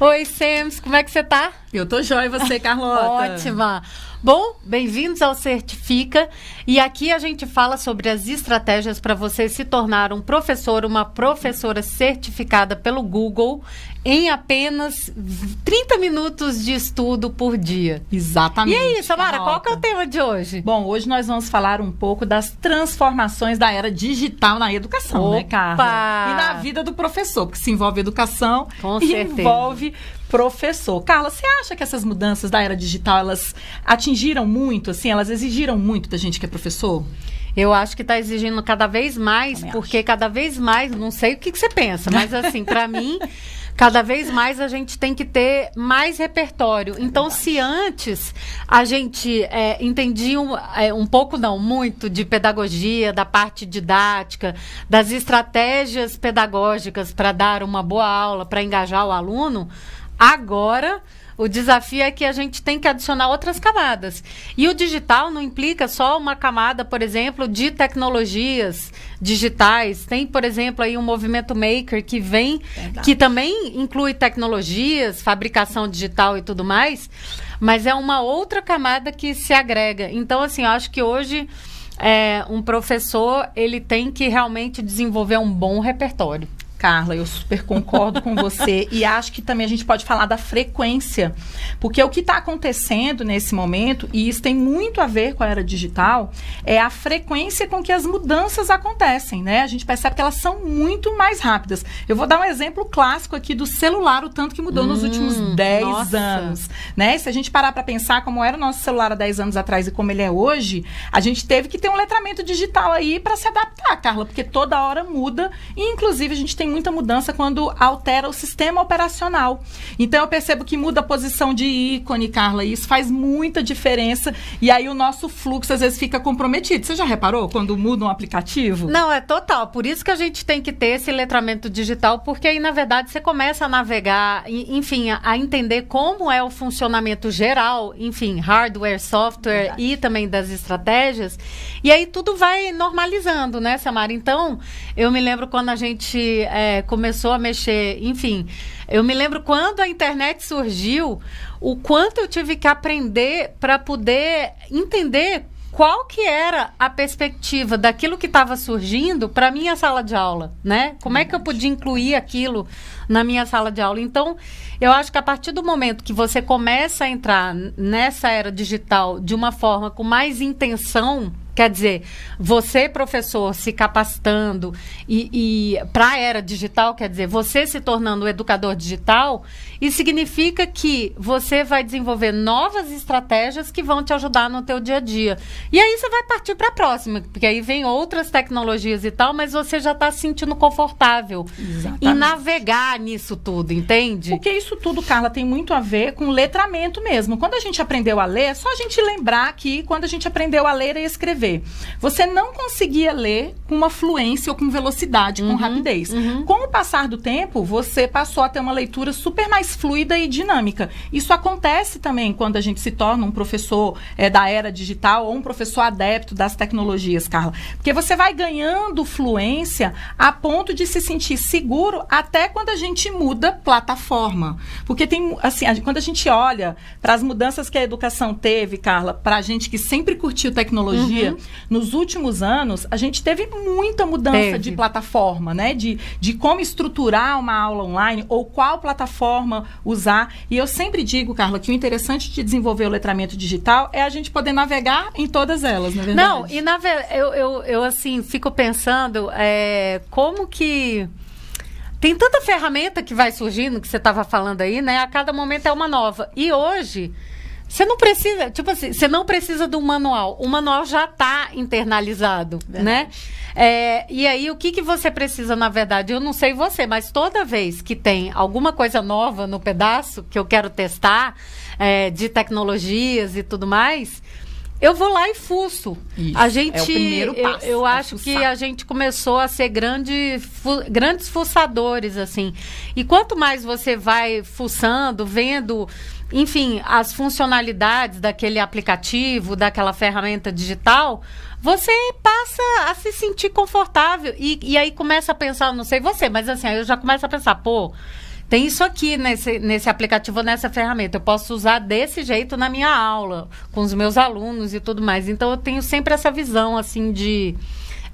Oi, Sems, como é que você tá? Eu tô jóia, e você, Carlota? Ótima. Bom, bem-vindos ao Certifica. E aqui a gente fala sobre as estratégias para você se tornar um professor, uma professora certificada pelo Google em apenas 30 minutos de estudo por dia. Exatamente. E aí, Samara, qual que é o tema de hoje? Bom, hoje nós vamos falar um pouco das transformações da era digital na educação, Opa! né, Carla? E na vida do professor, porque se envolve educação Com e certeza. envolve professor. Carla, você acha que essas mudanças da era digital, elas atingiram muito, assim, elas exigiram muito da gente que é professor? Eu acho que está exigindo cada vez mais, Também porque cada vez mais, não sei o que, que você pensa, mas assim, para mim, cada vez mais a gente tem que ter mais repertório. então, se antes a gente é, entendia um, é, um pouco, não, muito de pedagogia, da parte didática, das estratégias pedagógicas para dar uma boa aula, para engajar o aluno, agora. O desafio é que a gente tem que adicionar outras camadas. E o digital não implica só uma camada, por exemplo, de tecnologias digitais. Tem, por exemplo, aí um movimento maker que vem, Verdade. que também inclui tecnologias, fabricação digital e tudo mais, mas é uma outra camada que se agrega. Então, assim, eu acho que hoje é, um professor ele tem que realmente desenvolver um bom repertório. Carla, eu super concordo com você e acho que também a gente pode falar da frequência, porque o que está acontecendo nesse momento, e isso tem muito a ver com a era digital, é a frequência com que as mudanças acontecem, né? A gente percebe que elas são muito mais rápidas. Eu vou dar um exemplo clássico aqui do celular, o tanto que mudou nos Hum, últimos 10 nossa. anos, né? Se a gente parar para pensar como era o nosso celular há 10 anos atrás e como ele é hoje, a gente teve que ter um letramento digital aí para se adaptar, Carla, porque toda hora muda e inclusive a gente tem muita mudança quando altera o sistema operacional. Então eu percebo que muda a posição de ícone, Carla, e isso faz muita diferença e aí o nosso fluxo às vezes fica comprometido. Você já reparou quando muda um aplicativo? Não, é total. Por isso que a gente tem que ter esse letramento digital, porque aí, na verdade, você começa a navegar, enfim, a, a entender como é o funcionamento geral, enfim, hardware, software Verdade. e também das estratégias. E aí tudo vai normalizando, né, Samara? Então, eu me lembro quando a gente é, começou a mexer, enfim. Eu me lembro quando a internet surgiu, o quanto eu tive que aprender para poder entender qual que era a perspectiva daquilo que estava surgindo para minha sala de aula, né? Como é que eu podia incluir aquilo na minha sala de aula? Então, eu acho que a partir do momento que você começa a entrar nessa era digital de uma forma com mais intenção, quer dizer, você professor se capacitando e, e para a era digital, quer dizer, você se tornando um educador digital, isso significa que você vai desenvolver novas estratégias que vão te ajudar no teu dia a dia. E aí você vai partir para a próxima, porque aí vem outras tecnologias e tal, mas você já está se sentindo confortável Exatamente. em navegar nisso tudo, entende? Porque isso tudo, Carla, tem muito a ver com letramento mesmo. Quando a gente aprendeu a ler, é só a gente lembrar que quando a gente aprendeu a ler e escrever, você não conseguia ler com uma fluência ou com velocidade, com rapidez. Com o passar do tempo, você passou a ter uma leitura super mais fluida e dinâmica. Isso acontece também quando a gente se torna um professor eh, da era digital ou um professor adepto das tecnologias, Carla. Porque você vai ganhando fluência a ponto de se sentir seguro até quando a gente muda plataforma. Porque tem, assim, a- quando a gente olha para as mudanças que a educação teve, Carla, para a gente que sempre curtiu tecnologia, nos últimos anos, a gente teve muita mudança Teve. de plataforma, né? De, de como estruturar uma aula online ou qual plataforma usar. E eu sempre digo, Carla, que o interessante de desenvolver o letramento digital é a gente poder navegar em todas elas, na verdade. Não, e na verdade, eu, eu, eu assim, fico pensando é, como que. Tem tanta ferramenta que vai surgindo, que você estava falando aí, né? A cada momento é uma nova. E hoje, você não precisa, tipo assim, você não precisa de um manual. O manual já está internalizado, né? É, e aí, o que, que você precisa, na verdade? Eu não sei você, mas toda vez que tem alguma coisa nova no pedaço que eu quero testar, é, de tecnologias e tudo mais, eu vou lá e fuço. Isso, a gente, é o primeiro eu- passo, Eu, é acho que a gente começou a ser grande, fu- grandes fuçadores, assim. E quanto mais você vai fuçando, vendo, enfim, as funcionalidades daquele aplicativo, daquela ferramenta digital, você passa a se sentir confortável. E, e aí começa a pensar, não sei você, mas assim, eu já começo a pensar, pô. tem isso aqui nesse, nesse aplicativo, nessa ferramenta. Eu posso usar desse jeito na minha aula, com os meus alunos e tudo mais. Então, eu tenho sempre essa visão, assim, de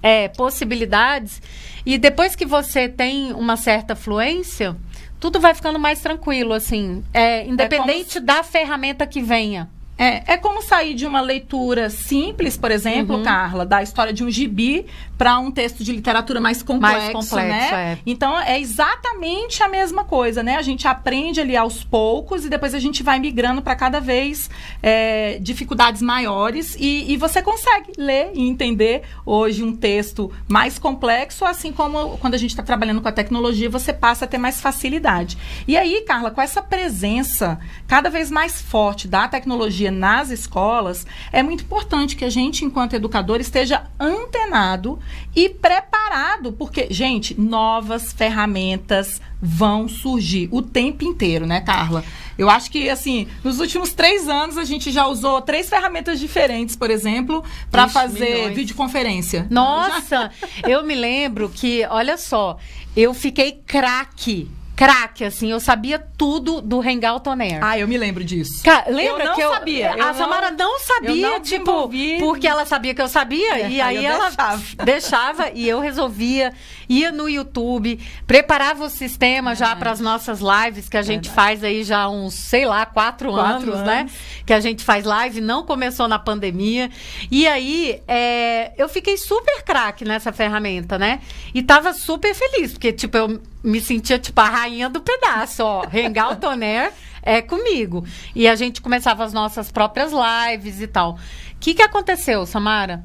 é, possibilidades. E depois que você tem uma certa fluência, tudo vai ficando mais tranquilo, assim. É, independente é da ferramenta que venha. É, é como sair de uma leitura simples, por exemplo, uhum. Carla, da história de um gibi para um texto de literatura mais complexo, mais complexo né? É. Então é exatamente a mesma coisa, né? A gente aprende ali aos poucos e depois a gente vai migrando para cada vez é, dificuldades maiores e, e, você consegue ler e entender hoje um texto mais complexo, assim como quando a gente está trabalhando com a tecnologia você passa a ter mais facilidade. E aí, Carla, com essa presença cada vez mais forte da tecnologia nas escolas, é muito importante que a gente, enquanto educador, esteja antenado e preparado, porque, gente, novas ferramentas vão surgir o tempo inteiro, né, Carla? Eu acho que, assim, nos últimos três anos a gente já usou três ferramentas diferentes, por exemplo, para fazer milhões. videoconferência. Nossa, eu me lembro que, olha só, eu fiquei craque craque, assim, eu sabia tudo do Hangout On Air. Ah, eu me lembro disso. Ca lembra eu não que eu sabia. A Samara não, sabia, não tipo, porque ela sabia que eu sabia é, e aí, aí ela deixava. deixava. e eu resolvia, ia no YouTube, preparava o sistema é. já para as nossas lives que a gente Verdade. faz aí já uns, sei lá, quatro, quatro anos, né? anos, né? Que a gente faz live, não começou na pandemia. E aí, é, eu fiquei super craque nessa ferramenta, né? E tava super feliz, porque, tipo, eu me sentia tipo a rainha do pedaço, ó. Hangout on Air é comigo. E a gente começava as nossas próprias lives e tal. O que, que aconteceu, Samara?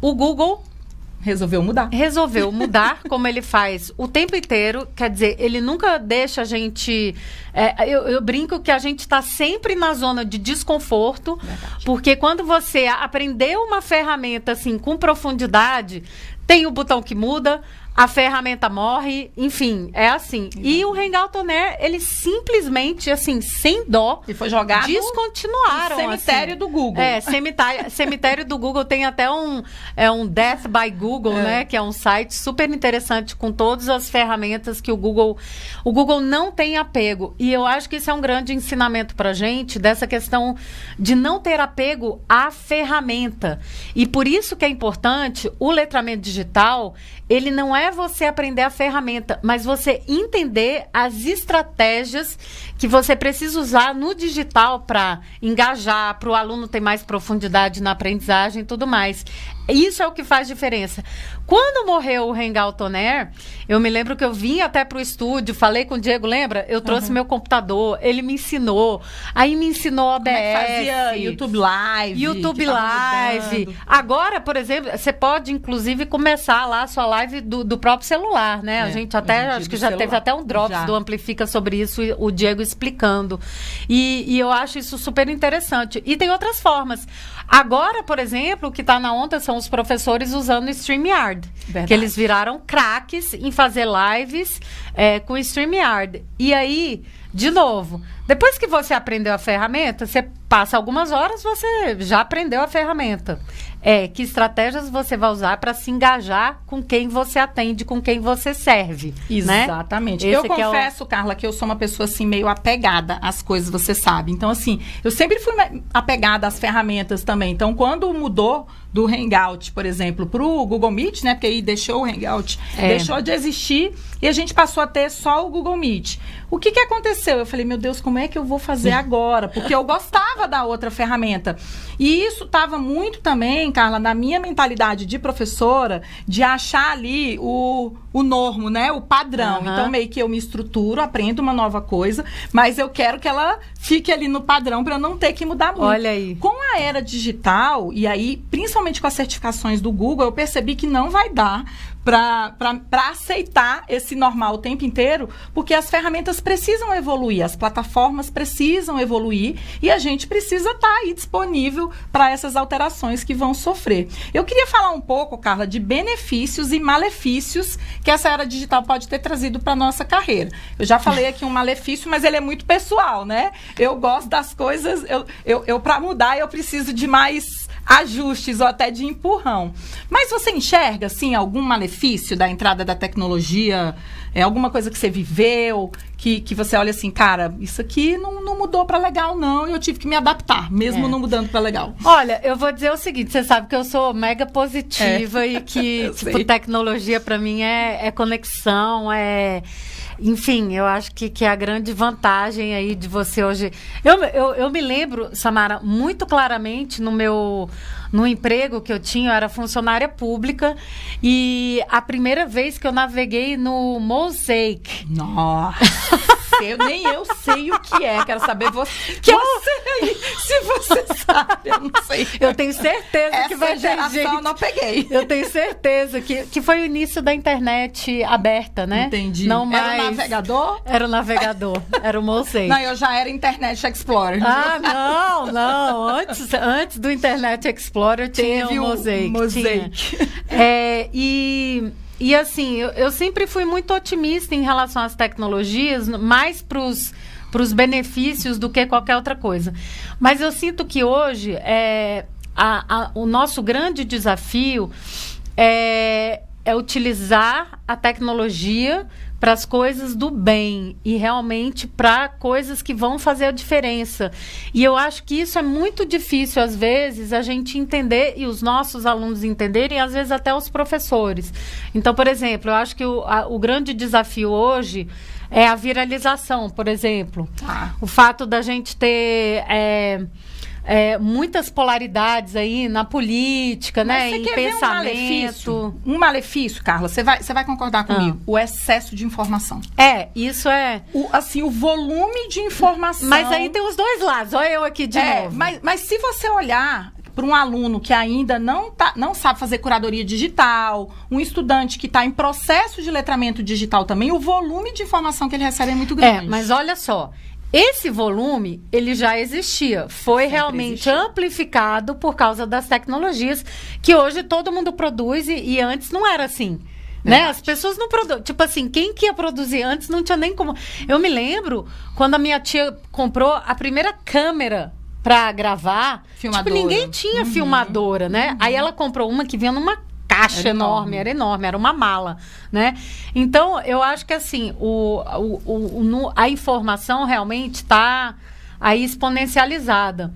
O Google Resolveu mudar. Resolveu mudar, como ele faz o tempo inteiro. Quer dizer, ele nunca deixa a gente. É, eu, eu, brinco que a gente está sempre na zona de desconforto, Verdade. porque quando você aprendeu uma ferramenta assim com profundidade, tem o botão que muda, a ferramenta morre, enfim, é assim. E o Hangout On Air, ele simplesmente, assim, sem dó, e foi jogado descontinuaram. Cemitério assim. do Google. É, cemitério, cemitério do Google tem até um, é um Death by Google, é. né? Que é um site super interessante com todas as ferramentas que o Google. O Google não tem apego. E eu acho que isso é um grande ensinamento pra gente dessa questão de não ter apego à ferramenta. E por isso que é importante o letramento digital, ele não é você aprender a ferramenta, mas você entender as estratégias que você precisa usar no digital para engajar, para o aluno ter mais profundidade na aprendizagem e tudo mais. Isso é o que faz diferença. Quando morreu o Hangout On Air, eu me lembro que eu vim até pro estúdio, falei com o Diego, lembra? Eu trouxe uhum. meu computador, ele me ensinou. Aí me ensinou a BS. É fazia YouTube Live. YouTube Live. Agora, por exemplo, você pode, inclusive, começar lá a sua live do, do próprio celular, né? É, a gente até, acho que já celular. teve até um Drops já. do Amplifica sobre isso, o Diego explicando. E, e eu acho isso super interessante. E tem outras formas. Agora, por exemplo, o que está na onda são os professores usando o StreamYard. Verdade. Que eles viraram craques em fazer lives é, com o StreamYard. E aí, de novo, depois que você aprendeu a ferramenta, você passa algumas horas, você já aprendeu a ferramenta. É, que estratégias você vai usar para se engajar com quem você atende, com quem você serve. Né? Exatamente. Né? Eu confesso, é o... Carla, que eu sou uma pessoa assim meio apegada às coisas, você sabe. Então, assim, eu sempre fui apegada às ferramentas também. Então, quando mudou do Hangout, por exemplo, para o Google Meet, né? Porque aí deixou o Hangout, é. deixou de existir e a gente passou a ter só o Google Meet. O que, que aconteceu? Eu falei, meu Deus, como é que eu vou fazer agora? Porque eu gostava da outra ferramenta. E isso estava muito também, Carla, na minha mentalidade de professora, de achar ali o, o normo, né? O padrão. Uhum. Então, meio que eu me estruturo, aprendo uma nova coisa, mas eu quero que ela fique ali no padrão para não ter que mudar muito. Olha aí. Com a era digital, e aí, principalmente com as certificações do Google, eu percebi que não vai dar para aceitar esse normal o tempo inteiro, porque as ferramentas precisam evoluir, as plataformas precisam evoluir e a gente precisa estar tá aí disponível para essas alterações que vão sofrer. Eu queria falar um pouco, Carla, de benefícios e malefícios que essa era digital pode ter trazido para nossa carreira. Eu já falei aqui um malefício, mas ele é muito pessoal, né? Eu gosto das coisas, eu, eu, eu para mudar eu preciso de mais ajustes ou até de empurrão. Mas você enxerga, assim, algum malefício da entrada da tecnologia? É alguma coisa que você viveu, que, que você olha assim, cara, isso aqui não, não mudou para legal, não, e eu tive que me adaptar, mesmo é. não mudando para legal. Olha, eu vou dizer o seguinte, você sabe que eu sou mega positiva é. e que, tipo, tecnologia para mim é, é conexão, é enfim, eu acho que, que é a grande vantagem aí de você hoje. Eu, eu, eu me lembro, Samara, muito claramente no meu no emprego que eu tinha, eu era funcionária pública e a primeira vez que eu naveguei no Mosaic. Nossa! eu, nem eu sei o que é. Quero saber você. Que você se você sabe, eu não sei. Eu tenho certeza Essa que vai ter gente. Eu não peguei. Eu tenho certeza que, que foi o início da internet aberta, né? Entendi. Não mais... Era o navegador? Era o navegador. Era o Mosaic. Não, eu já era Internet Explorer. Ah, não, não. Antes, antes do Internet Explorer tinha o Mosaic. Mosaic. É, e e assim, eu, eu sempre fui muito otimista em relação às tecnologias, mais para os benefícios do que qualquer outra coisa. Mas eu sinto que hoje é, a, a, o nosso grande desafio é, é utilizar a tecnologia para as coisas do bem e realmente para coisas que vão fazer a diferença. E eu acho que isso é muito difícil, às vezes, a gente entender e os nossos alunos entenderem, e às vezes até os professores. Então, por exemplo, eu acho que o, a, o grande desafio hoje é a viralização, por exemplo. Ah. O fato da gente ter. É, é, muitas polaridades aí na política, Mas né? Em pensamento. Um malefício, um malefício, Carla, você vai, você vai concordar comigo? Ah. O excesso de informação. É, isso é. O, assim, o volume de informação. Mas aí tem os dois lados. Olha eu aqui de é, novo. Mas, mas se você olhar para um aluno que ainda não, tá, não sabe fazer curadoria digital, um estudante que está em processo de letramento digital também, o volume de informação que ele recebe é muito grande. É, mas olha só. Esse volume, ele já existia. Foi Sempre realmente existiu. amplificado por causa das tecnologias que hoje todo mundo produz e, e antes não era assim. Né? As pessoas não produzem. Tipo assim, quem que ia produzir antes não tinha nem como. Eu me lembro quando a minha tia comprou a primeira câmera para gravar. Filmadora. Tipo, ninguém tinha uhum. filmadora, né? Uhum. Aí ela comprou uma que vinha numa caixa era enorme, enorme, era enorme, era uma mala, né? Então, eu acho que assim, o, o, o, o a informação realmente está aí exponencializada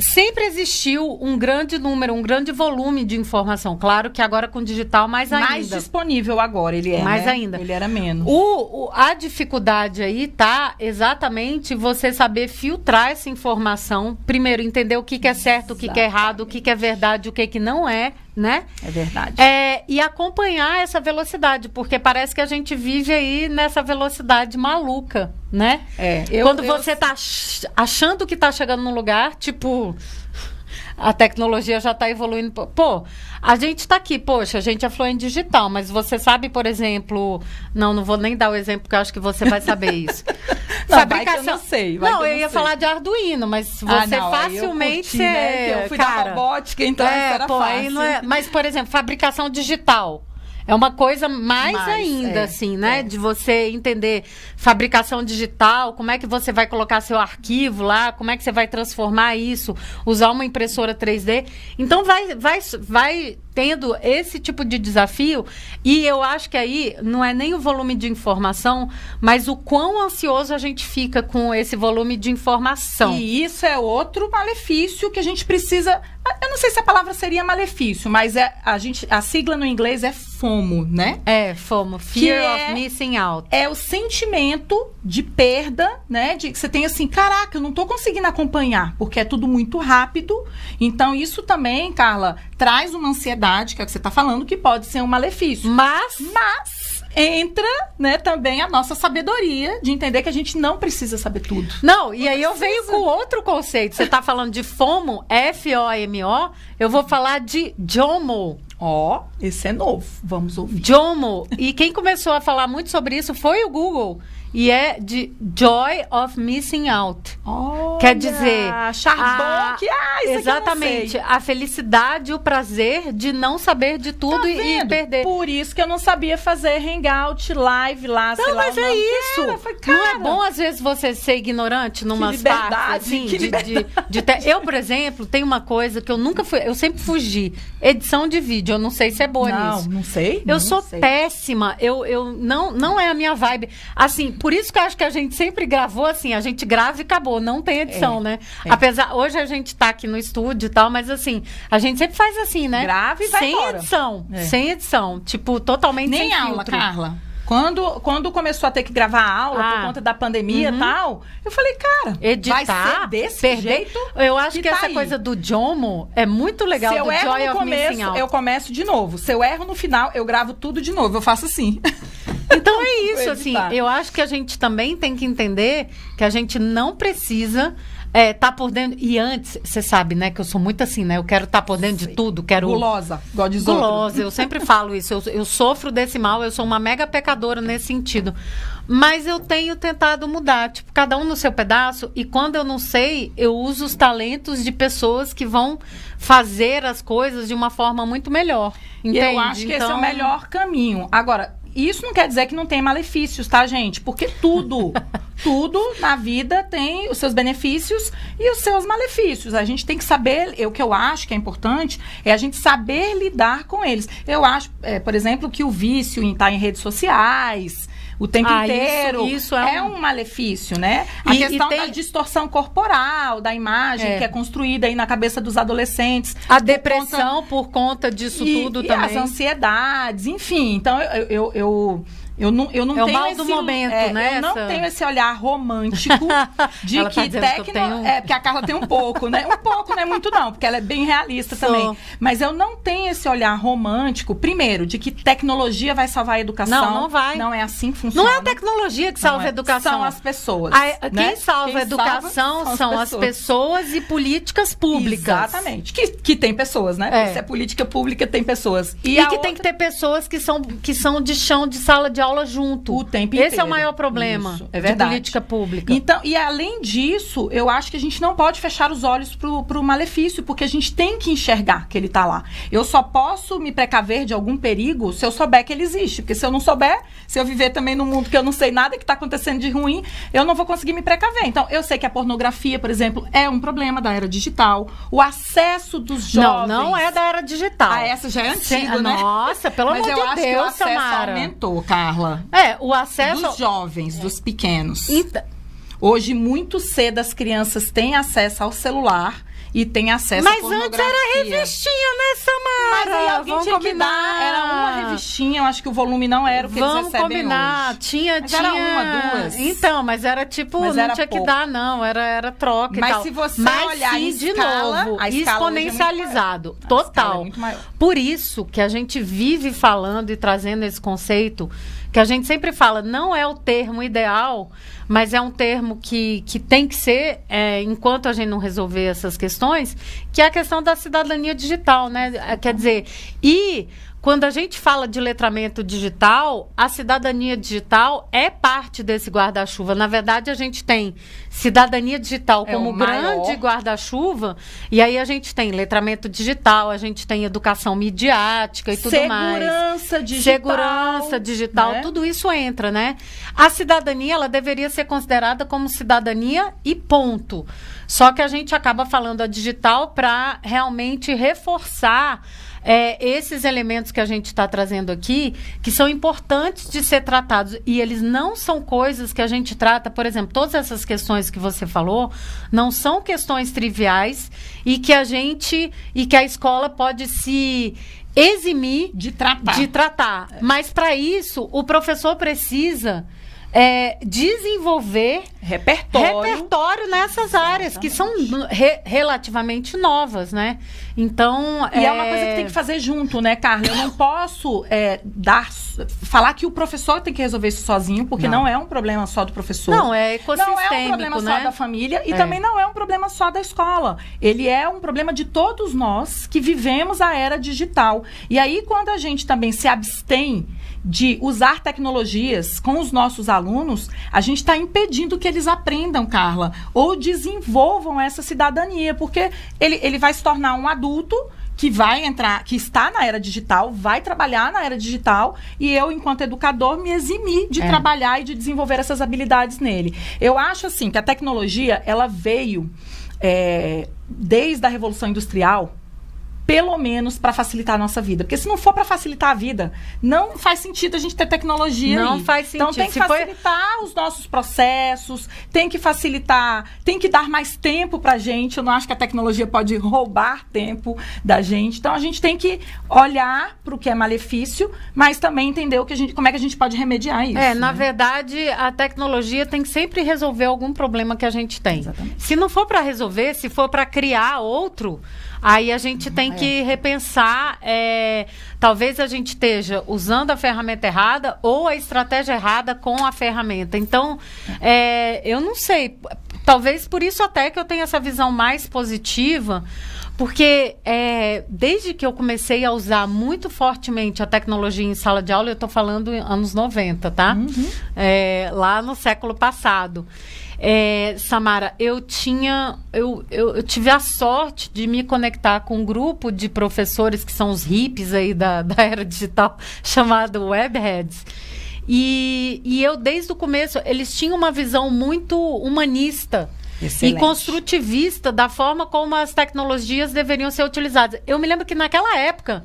sempre existiu um grande número, um grande volume de informação. Claro que agora com digital mais ainda. Mais disponível agora ele é. Mais né? ainda. Ele era menos. O, o, a dificuldade aí tá exatamente você saber filtrar essa informação. Primeiro, entender o que, que é certo, o que, que é errado, o que, que é verdade, o que, que não é né? É verdade. É, e acompanhar essa velocidade, porque parece que a gente vive aí nessa velocidade maluca, né? É. Eu, Quando você está achando que está chegando num lugar, tipo, a tecnologia já está evoluindo. Pô, a gente está aqui, poxa, a gente é fluente digital, mas você sabe, por exemplo. Não, não vou nem dar o exemplo, porque eu acho que você vai saber isso. não, Fabricação... não sei. não, eu, eu ia sei. falar de Arduino, mas ah, você ah, não, facilmente. Eu, curti, né? eu fui cara, da robótica, então é, era pô, fácil. Aí não é... Mas, por exemplo, fabricação digital. É uma coisa mais, mais ainda, é, assim, né? É. De você entender fabricação digital, como é que você vai colocar seu arquivo lá, como é que você vai transformar isso, usar uma impressora 3D. Então vai, vai, vai tendo esse tipo de desafio e eu acho que aí não é nem o volume de informação, mas o quão ansioso a gente fica com esse volume de informação. E isso é outro malefício que a gente precisa. Eu não sei se a palavra seria malefício, mas é a gente a sigla no inglês é FOMO, né? É, FOMO, Fear que of é, Missing Out. É o sentimento de perda, né? De que você tem assim, caraca, eu não estou conseguindo acompanhar, porque é tudo muito rápido. Então isso também, Carla, traz uma ansiedade, que é o que você está falando, que pode ser um malefício. Mas. Mas entra, né, também a nossa sabedoria de entender que a gente não precisa saber tudo. Não, e aí eu venho com outro conceito. Você está falando de FOMO, F-O-M-O, eu vou falar de JOMO. Ó, oh, esse é novo. Vamos ouvir. JOMO. E quem começou a falar muito sobre isso foi o Google. E é de Joy of Missing Out. Olha, Quer dizer, a- que ah, isso exatamente, não sei. a felicidade o prazer de não saber de tudo Tá e- e, perder. Por isso que eu não sabia fazer hangout, live lá, sei Não, lá. mas é isso. era. Falei, não é bom, às vezes, você ser ignorante liberdade, partes, assim, de, de, de te- Eu, por exemplo, tenho uma coisa que eu nunca fui... Eu sempre fugi. Edição de vídeo. Eu não sei se é boa Não, nisso. não sei. Eu não sou sei. péssima. Eu, eu não, não é a minha vibe. Assim, por isso que eu acho que a gente sempre gravou assim, a gente grava e acabou, não tem edição, É, né? é. Apesar, hoje a gente tá aqui no estúdio e tal, mas assim, a gente sempre faz assim, né? Grava e vai Sem embora. edição. É. Sem edição. Tipo, totalmente Nem sem aula, filtro. Carla. Quando, quando começou a ter que gravar aula Ah. por conta da pandemia e tal, eu falei, cara, Editar, vai ser desse perder. jeito. Eu acho que, que tá essa aí. coisa do Jomo é muito legal, Se eu erro Joy no começo, eu começo de novo. Se eu erro no final, eu gravo tudo de novo. Eu faço assim. Então é isso, assim, eu acho que a gente também tem que entender que a gente não precisa é, tá por dentro. E antes, você sabe, né, que eu sou muito assim, né? Eu quero estar por dentro de tudo, quero. Gulosa, outro. Gulosa, eu sempre falo isso. Eu, eu sofro desse mal, eu sou uma mega pecadora nesse sentido. Mas eu tenho tentado mudar, tipo, cada um no seu pedaço. E quando eu não sei, eu uso os talentos de pessoas que vão fazer as coisas de uma forma muito melhor. Entende? eu acho que esse é o Então- melhor caminho. Agora, isso não quer dizer que não tem malefícios, tá, gente? Porque tudo, tudo na vida tem os seus benefícios e os seus malefícios. A gente tem que saber, eu, o que eu acho que é importante é a gente saber lidar com eles. Eu acho, é, por exemplo, que o vício em estar em redes sociais o tempo Ah, isso- inteiro isso é é, um- um... malefício, né? A E- e questão tem- da distorção corporal, da imagem É. que é construída aí na cabeça dos adolescentes. A por conta- depressão por conta disso e, tudo e também. as ansiedades, enfim. Então, eu, eu, eu, eu não, eu não É o tenho mal esse... do momento, é, né, Eu não essa- tenho esse olhar romântico de Ela tá que que eu tecno... tenho- É, porque a Carla tem um pouco, né? Um pouco, não é muito não, porque ela é bem realista Sou. também. Mas eu não tenho esse olhar romântico, primeiro, de que tecnologia vai salvar a educação. Não, não vai. Não é assim que funciona. Não é a tecnologia que salva é. a educação. São as pessoas. A- né? Quem salva a educação são as pessoas e políticas públicas. Exatamente. Que, que tem pessoas, né? É. Se é política pública, tem pessoas. E, a que tem outra- que ter pessoas que são, que são de chão de sala de aula junto. O tempo Esse é inteiro. o maior problema Isso, é de verdade. política pública. Então, e além disso, eu acho que a gente não pode fechar os olhos pro, pro malefício, porque a gente tem que enxergar que ele tá lá. Eu só posso me precaver de algum perigo se eu souber que ele existe. Porque se eu não souber, se eu viver também num mundo que eu não sei nada que tá acontecendo de ruim, eu não vou conseguir me precaver. Então, eu sei que a pornografia, por exemplo, é um problema da era digital. O acesso dos não, jovens. não é da era digital. Ah, essa já é Sim, antiga, né? Nossa, pelo Mas amor eu de acho Deus, o Samara. aumentou, Carla. É, o acesso. Dos jovens, dos pequenos. Então, Hoje, muito cedo, as crianças têm acesso ao celular e têm acesso à Mas antes era revistinha, né, Samara? Mas aí alguém Vamos tinha que combinar. dar. Era uma revistinha, eu acho que o volume não era o que Vamos eles recebem combinar. hoje. Tinha, Mas tinha. era uma, duas. Então, mas era tipo, Mas não era tinha que pouco. dar, não. Era, era troca Mas e tal. se você mas olhar sim, de escala, novo, é exponencializado. é total. maior. Por isso que a gente vive falando e trazendo esse conceito, que a gente sempre fala, não é o termo ideal, mas é um termo que, que tem que ser, é, enquanto a gente não resolver essas questões, que é a questão da cidadania digital, né? Quer dizer, e quando a gente fala de letramento digital, a cidadania digital é parte desse guarda-chuva. Na verdade, a gente tem cidadania digital É como grande guarda-chuva, e aí a gente tem letramento digital, a gente tem educação midiática e tudo mais. Segurança digital. Segurança digital, né? tudo isso entra, né? A cidadania, ela deveria ser considerada como cidadania e ponto. Só que a gente acaba falando a digital para realmente reforçar é, esses elementos que a gente está trazendo aqui, que são importantes de ser tratados. E eles não são coisas que a gente trata, por exemplo, todas essas questões que você falou, não são questões triviais e que a gente e que a escola pode se eximir De tratar. de tratar. Mas para isso, o professor precisa é, desenvolver Repertório. repertório nessas áreas que são re- relativamente novas, né? Então E é... uma coisa que tem que fazer junto, né, Carla? Eu não posso é, dar, falar que o professor tem que resolver isso sozinho, porque não, Não. é um problema só do professor. Não, é ecossistêmico, Não é um problema né? só da família e É. também não é um problema só da escola. Ele é um problema de todos nós que vivemos a era digital. E aí, quando a gente também se abstém de usar tecnologias com os nossos alunos, a gente está impedindo que eles aprendam, Carla, ou desenvolvam essa cidadania, porque ele, ele vai se tornar um adulto que vai entrar, que está na era digital, vai trabalhar na era digital e eu, enquanto educador, me eximir de é. trabalhar e de desenvolver essas habilidades nele. Eu acho assim que a tecnologia ela veio é, desde a Revolução Industrial pelo menos para facilitar a nossa vida. Porque se não for para facilitar a vida, não faz sentido a gente ter tecnologia Não aí. faz então, sentido. Então tem que se facilitar foi... os nossos processos, tem que facilitar, tem que dar mais tempo para a gente. Eu não acho que a tecnologia pode roubar tempo da gente. Então a gente tem que olhar para o que é malefício, mas também entender o que a gente, como é que a gente pode remediar isso. É, né? na verdade, a tecnologia tem que sempre resolver algum problema que a gente tem. Exatamente. Se não for para resolver, se for para criar outro, Aí a gente tem que repensar, é, talvez a gente esteja usando a ferramenta errada ou a estratégia errada com a ferramenta. Então, é, eu não sei, talvez por isso até que eu tenho essa visão mais positiva, porque é, desde que eu comecei a usar muito fortemente a tecnologia em sala de aula, eu estou falando anos 90, tá? Uhum. É, lá no século passado. É, Samara, eu tinha, eu, eu, eu, tive a sorte de me conectar com um grupo de professores que são os hippies aí da, da era digital, chamado Webheads. E, e eu, desde o começo, eles tinham uma visão muito humanista Excelente. e construtivista da forma como as tecnologias deveriam ser utilizadas. Eu me lembro que naquela época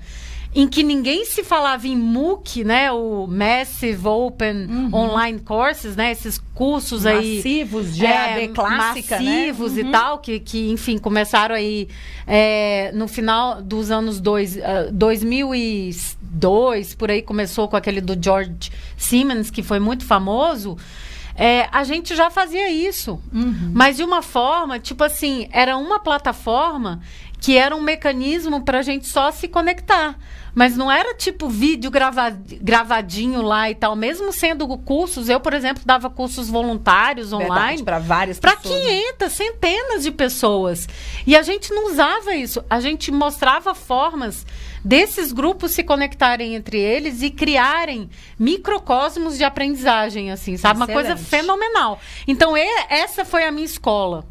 em que ninguém se falava em MOOC, né? O Massive Open uhum. Online Courses, né? Esses cursos aí... Massivos, de é, clássica, né? Massivos né? uhum. e tal, que, que, enfim, começaram aí é, no final dos anos dois, uh, 2002, por aí começou com aquele do George Siemens, que foi muito famoso. É, a gente já fazia isso. Uhum. Mas de uma forma, tipo assim, era uma plataforma que era um mecanismo para a gente só se conectar. Mas não era tipo vídeo gravadinho lá e tal. Mesmo sendo cursos, eu, por exemplo, dava cursos voluntários online. Para várias Para 500, centenas de pessoas. E a gente não usava isso. A gente mostrava formas desses grupos se conectarem entre eles e criarem microcosmos de aprendizagem, assim, sabe? Excelente. Uma coisa fenomenal. Então, essa foi a minha escola.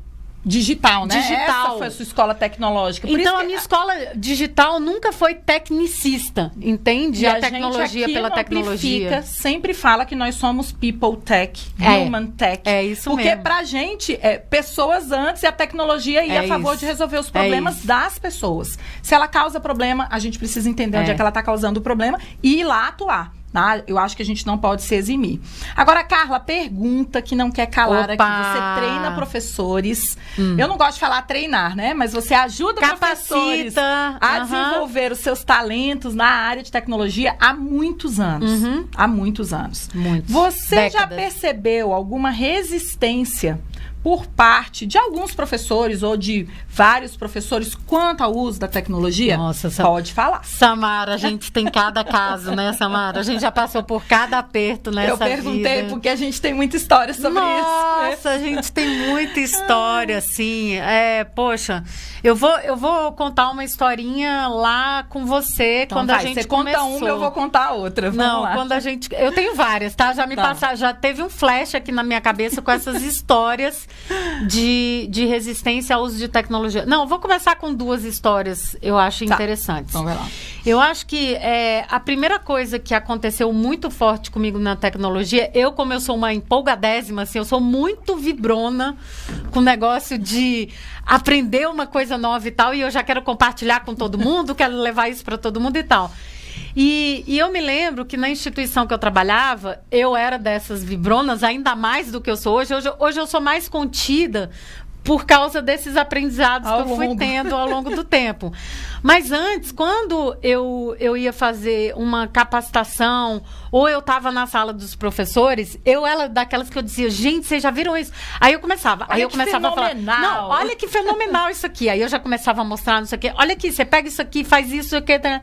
Digital, né? Digital. Essa foi a sua escola tecnológica. Por então, a minha escola digital nunca foi tecnicista, entende? E a, a tecnologia pela tecnologia. sempre fala que nós somos people tech, é. human tech. É isso porque mesmo. Porque pra gente, é, pessoas antes e a tecnologia ia é a favor isso. de resolver os é problemas das pessoas. Se ela causa problema, a gente precisa entender onde é, é que ela está causando o problema e ir lá atuar. Tá? Eu acho que a gente não pode se eximir. Agora, Carla, pergunta que não quer calar Opa! aqui. Você treina professores. Hum. Eu não gosto de falar treinar, né? Mas você ajuda Capacita. professores a uhum. desenvolver os seus talentos na área de tecnologia há muitos anos. Uhum. Há muitos anos. Muitos. Você Décadas. já percebeu alguma resistência por parte de alguns professores ou de vários professores quanto ao uso da tecnologia? Nossa, pode falar. Samara, a gente tem cada caso, né, Samara? A gente já passou por cada aperto nessa. Eu perguntei vida. porque a gente tem muita história sobre Nossa, isso. Nossa, a gente tem muita história, assim. É, poxa, eu vou, eu vou contar uma historinha lá com você então, quando vai, a gente você começou. conta uma, eu vou contar outra. Vamos Não, lá. quando a gente, eu tenho várias, tá? Já me tá. Passa, já teve um flash aqui na minha cabeça com essas histórias de, de resistência ao uso de tecnologia. Não, vou começar com duas histórias, eu acho tá. interessantes. Então vai lá. Eu acho que é, a primeira coisa que aconteceu muito forte comigo na tecnologia, eu, como eu sou uma empolgadésima, assim, eu sou muito vibrona com o negócio de aprender uma coisa nova e tal, e eu já quero compartilhar com todo mundo, quero levar isso para todo mundo e tal. E, e, eu me lembro que na instituição que eu trabalhava, eu era dessas vibronas, ainda mais do que eu sou hoje. Hoje, hoje eu sou mais contida por causa desses aprendizados ao que eu fui longo. tendo ao longo do tempo. Mas antes, quando eu, eu ia fazer uma capacitação ou eu estava na sala dos professores, eu era daquelas que eu dizia, gente, vocês já viram isso? Aí eu começava, olha aí eu começava a falar, não, olha que fenomenal isso aqui. Aí eu já começava a mostrar isso aqui. Olha aqui, você pega isso aqui, faz isso aqui. Tá?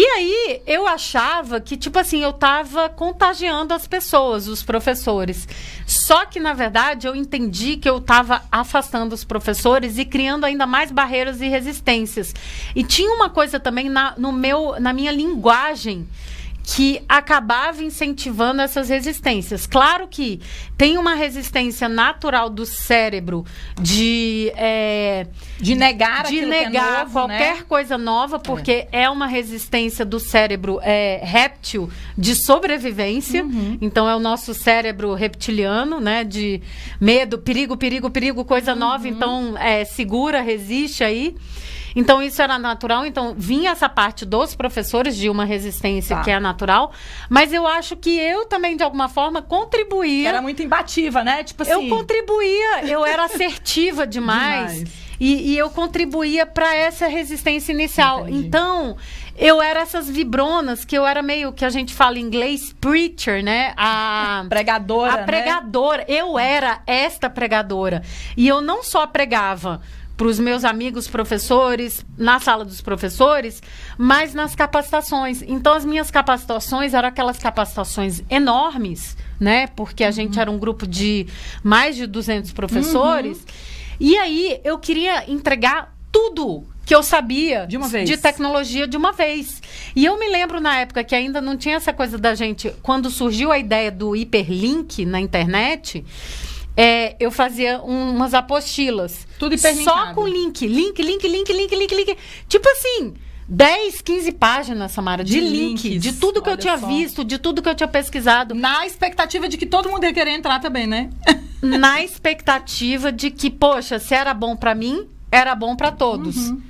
E aí eu achava que, tipo assim, eu estava contagiando as pessoas, os professores. Só que, na verdade, eu entendi que eu estava afastando os professores e criando ainda mais barreiras e resistências. E tinha uma coisa também na, no meu, na minha linguagem que acabava incentivando essas resistências. Claro que tem uma resistência natural do cérebro de é, de negar de negar novo, qualquer né? coisa nova porque é. é. uma resistência do cérebro é, réptil de sobrevivência. Uhum. Então é o nosso cérebro reptiliano, né? De medo, perigo, perigo, perigo, coisa uhum. nova. Então é, segura, resiste aí. Então, isso era natural. Então, vinha essa parte dos professores de uma resistência tá. que é natural. Mas eu acho que eu também, de alguma forma, contribuía. Era muito imbativa, né? Tipo assim. Eu contribuía, eu era assertiva demais. demais. E, e, eu contribuía para essa resistência inicial. Entendi. Então, eu era essas vibronas que eu era meio que a gente fala em inglês preacher, né? A pregadora. A né? pregadora. Né? Eu era esta pregadora. E eu não só pregava para os meus amigos professores, na sala dos professores, mas nas capacitações. Então, as minhas capacitações eram aquelas capacitações enormes, né? Porque a uhum. gente era um grupo de mais de 200 professores. Uhum. E aí, eu queria entregar tudo que eu sabia de, uma vez. de tecnologia de uma vez. E eu me lembro na época que ainda não tinha essa coisa da gente, quando surgiu a ideia do hiperlink na internet, é, eu fazia um, umas apostilas. Tudo hiperlinkado. Só com link. Link, link, link, link, link, link. Tipo assim, 10, 15 páginas, Samara, de, de link, links. de tudo que Olha eu tinha só. visto, de tudo que eu tinha pesquisado. Na expectativa de que todo mundo ia querer entrar também, né? Na expectativa de que, poxa, se era bom para mim, era bom para todos. Uhum.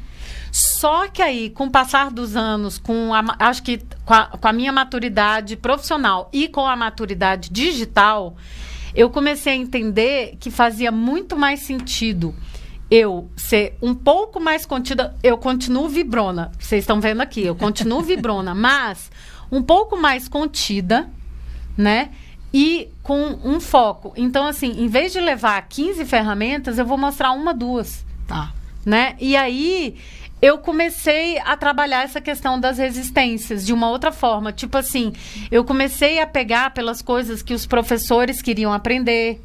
Só que aí, com o passar dos anos, com a, acho que com a, com a minha maturidade profissional e com a maturidade digital, eu comecei a entender que fazia muito mais sentido eu ser um pouco mais contida. Eu continuo vibrona, vocês estão vendo aqui, eu continuo vibrona, mas um pouco mais contida, né? E com um foco. Então, assim, em vez de levar 15 ferramentas, eu vou mostrar uma, duas. Tá. Né? E aí eu comecei a trabalhar essa questão das resistências de uma outra forma. Tipo assim, eu comecei a pegar pelas coisas que os professores queriam aprender.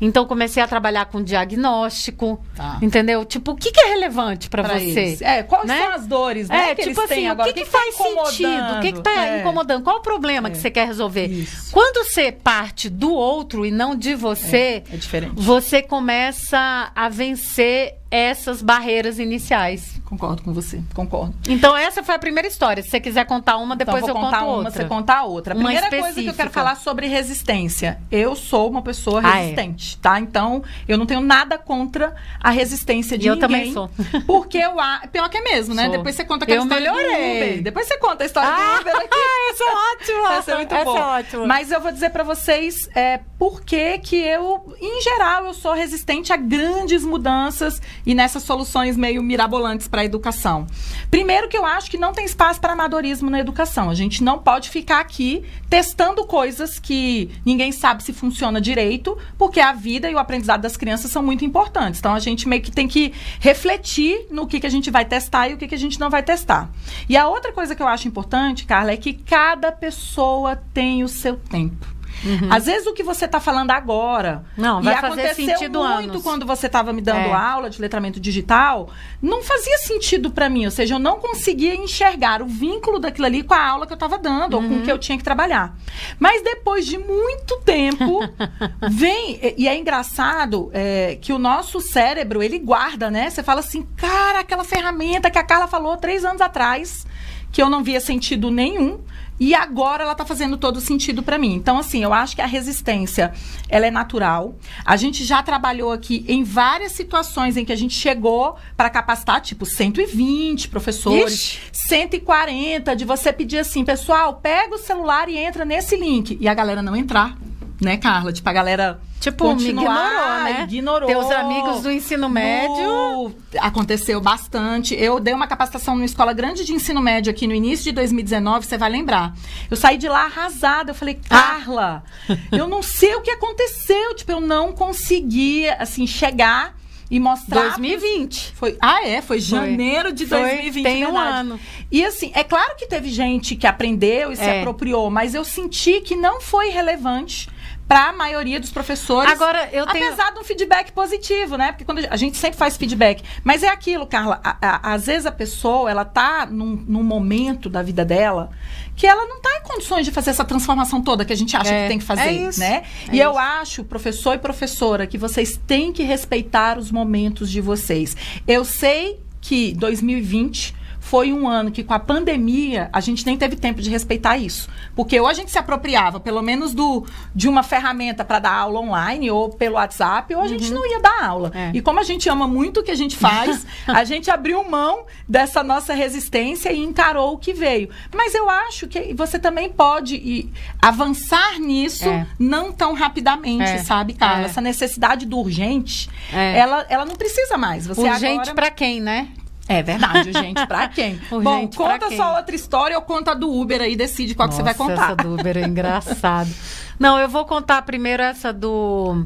Então comecei a trabalhar com diagnóstico, tá. entendeu? Tipo, o que, que é relevante para você? Eles. É, quais né? são as dores, né? É, que tipo assim, agora? o que, que, que faz tá sentido? O que está é. incomodando? Qual o problema é. que você quer resolver? Isso. Quando você parte do outro e não de você, é, é você começa a vencer essas barreiras iniciais. Concordo com você, concordo. Então essa foi a primeira história. Se você quiser contar uma, então, depois então, eu conto uma, outra. Você contar a outra. A uma primeira específica. coisa que eu quero falar sobre resistência. Eu sou uma pessoa resistente, ah, é. tá? Então eu não tenho nada contra a resistência de e ninguém. Eu também sou. Porque eu pior que é mesmo, né? Sou. Depois você conta aquela eu história melhorei. Depois você conta a história ah, do Uber aqui. essa é ótima. Essa é muito essa boa. é ótima. Mas eu vou dizer para vocês é, por que que eu, em geral, eu sou resistente a grandes mudanças e nessas soluções meio mirabolantes para a educação. Primeiro que eu acho que não tem espaço para amadorismo na educação. A gente não pode ficar aqui testando coisas que ninguém sabe se funciona direito, porque a vida e o aprendizado das crianças são muito importantes. Então a gente meio que tem que refletir no que, que a gente vai testar e o que, que a gente não vai testar. E a outra coisa que eu acho importante, Carla, é que cada pessoa tem o seu tempo. Uhum. Às vezes o que você está falando agora não vai fazer sentido muito anos. quando você estava me dando é. aula de letramento digital, não fazia sentido para mim, ou seja, eu não conseguia enxergar o vínculo daquilo ali com a aula que eu estava dando uhum. ou com o uhum. que eu tinha que trabalhar. Mas depois de muito tempo vem e é engraçado é, que o nosso cérebro ele guarda, né? Você fala assim, cara, aquela ferramenta que a Carla falou três anos atrás que eu não via sentido nenhum e agora ela está fazendo todo sentido para mim. Então, assim, eu acho que a resistência, ela é natural. A gente já trabalhou aqui em várias situações em que a gente chegou para capacitar, tipo, 120 professores, Ixi. 140, de você pedir assim, pessoal, pega o celular e entra nesse link. E a galera não entrar né, Carla? Tipo, a galera tipo, ignorou, né? Ignorou. Teus amigos do ensino médio. Aconteceu bastante. Eu dei uma capacitação numa escola grande de ensino médio aqui no início de 2019, você vai lembrar. Eu saí de lá arrasada. Eu falei, Carla, ah. eu não sei o que aconteceu. Tipo, eu não conseguia, assim, chegar e mostrar. 2020. Foi, ah, é? Foi janeiro de foi, 2020. Tem um ano. E assim, é claro que teve gente que aprendeu e é. se apropriou, mas eu senti que não foi relevante para a maioria dos professores. Agora, eu tenho... Apesar de um feedback positivo, né? Porque quando a gente sempre faz feedback. Mas é aquilo, Carla. A, a, às vezes a pessoa, ela tá num, num, momento da vida dela que ela não tá em condições de fazer essa transformação toda que a gente acha é, que tem que fazer, é isso, né? É e isso. eu acho, professor e professora, que vocês têm que respeitar os momentos de vocês. Eu sei que 2020 foi um ano que, com a pandemia, a gente nem teve tempo de respeitar isso. Porque ou a gente se apropriava, pelo menos, do, de uma ferramenta para dar aula online ou pelo WhatsApp, ou a uhum. gente não ia dar aula. É. E como a gente ama muito o que a gente faz, a gente abriu mão dessa nossa resistência e encarou o que veio. Mas eu acho que você também pode ir, avançar nisso é. não tão rapidamente, é. sabe, Carla? É. Essa necessidade do urgente, é. ela, ela não precisa mais. Você urgente agora... para quem, né? É verdade, gente. Pra quem? Bom, conta quem? só outra história ou conta do Uber aí, decide qual Nossa, que você vai contar. Essa do Uber é engraçado. Não, eu vou contar primeiro essa do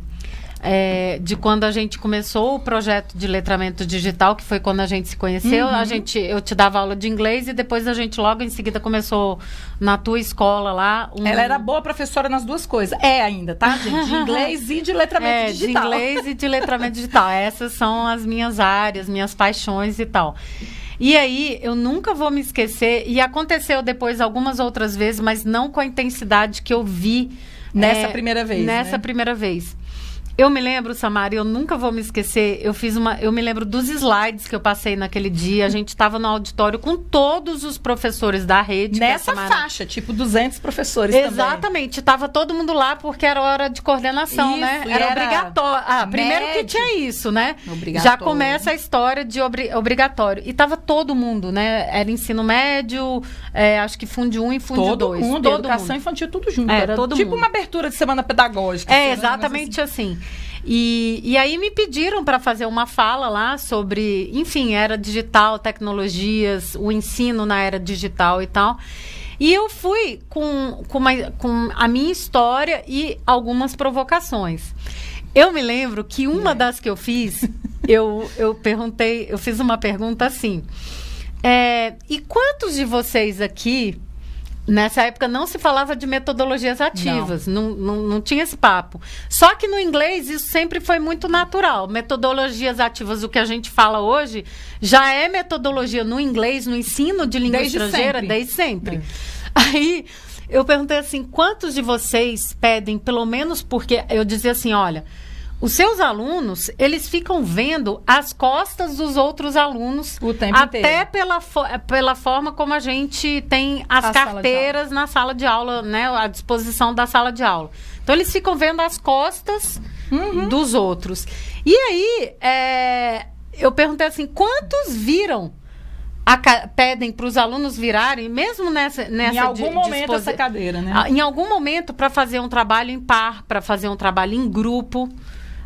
é, de quando a gente começou o projeto de letramento digital, que foi quando a gente se conheceu. Uhum. A gente, eu te dava aula de inglês e depois a gente logo em seguida começou na tua escola lá. Um... Ela era boa professora nas duas coisas. É ainda, tá, gente? De inglês e de letramento é, digital. De inglês e de letramento digital. Essas são as minhas áreas, minhas paixões e tal. E aí, eu nunca vou me esquecer, e aconteceu depois algumas outras vezes, mas não com a intensidade que eu vi. Nessa é, primeira vez. Nessa né? primeira vez. Eu me lembro, Samara, eu nunca vou me esquecer. Eu fiz uma. Eu me lembro dos slides que eu passei naquele dia. A gente estava no auditório com todos os professores da rede. Nessa faixa, tipo 200 professores Exatamente. Estava todo mundo lá porque era hora de coordenação, né? isso, né? Era, era obrigatório. Ah, primeiro que tinha isso, né? Já começa a história de obri obrigatório. E tava todo mundo, né? Era ensino médio, é, acho que Fundo 1 e Fundo 2. Todo mundo, todo educação mundo. infantil, tudo junto. É, era todo tipo mundo. uma abertura de semana pedagógica. É, assim, né? exatamente assim. assim. E, e aí me pediram para fazer uma fala lá sobre, enfim, era digital, tecnologias, o ensino na era digital e tal. E eu fui com, com, uma, com a minha história e algumas provocações. Eu me lembro que uma é. das que eu fiz, eu, eu perguntei, eu fiz uma pergunta assim. É, e quantos de vocês aqui Nessa época não se falava de metodologias ativas, não. Não, não, não, tinha esse papo. Só que no inglês isso sempre foi muito natural. Metodologias ativas, o que a gente fala hoje, já é metodologia no inglês, no ensino de língua desde estrangeira, sempre. desde sempre. É. Aí eu perguntei assim: quantos de vocês pedem, pelo menos porque eu dizia assim, olha os seus alunos, eles ficam vendo as costas dos outros alunos o tempo até inteiro. pela, fo pela forma como a gente tem as a carteiras sala na sala de aula, né, à disposição da sala de aula. Então eles ficam vendo as costas uhum. dos outros. E aí, é, eu perguntei assim, quantos viram a, pedem para os alunos virarem, mesmo nessa, nessa em algum momento essa cadeira, né? Em algum momento para fazer um trabalho em par, para fazer um trabalho em grupo.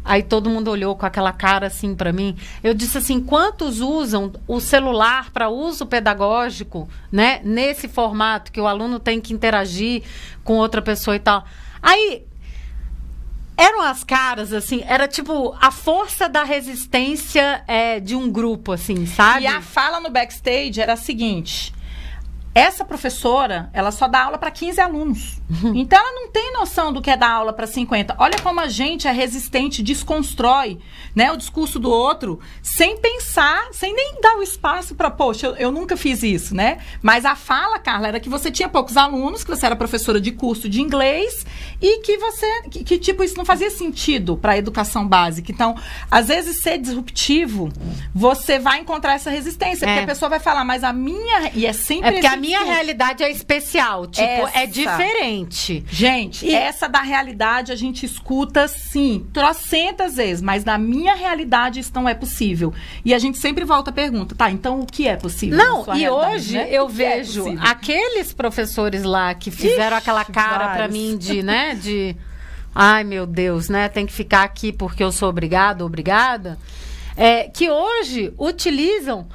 Aí todo mundo olhou com aquela cara assim para mim. Eu disse assim: quantos usam o celular para uso pedagógico, né? Nesse formato que o aluno tem que interagir com outra pessoa e tal. Aí eram as caras, assim, era tipo a força da resistência é, de um grupo, assim, sabe? E a fala no backstage era a seguinte: essa professora, ela só dá aula para 15 alunos. Uhum. Então ela não tem noção do que é dar aula para 50. Olha como a gente é resistente, desconstrói, né, o discurso do outro sem pensar, sem nem dar o espaço para, poxa, eu, eu, nunca fiz isso, né? Mas a fala, Carla, era que você tinha poucos alunos, que você era professora de curso de inglês e que você que, que tipo isso não fazia sentido para a educação básica. Então, às vezes ser disruptivo, você vai encontrar essa resistência, é. porque a pessoa vai falar, mas a minha e é sempre é minha realidade é especial, tipo, é essa. é diferente. Gente, e... essa da realidade a gente escuta sim, trocentas vezes, mas na minha realidade isso não é possível. E a gente sempre volta a pergunta, tá, então o que é possível? Não, e hoje né? eu é vejo é aqueles professores lá que fizeram Ixi, aquela cara para mim de, né, de ai meu Deus, né, tem que ficar aqui porque eu sou obrigado, obrigada, é, que hoje utilizam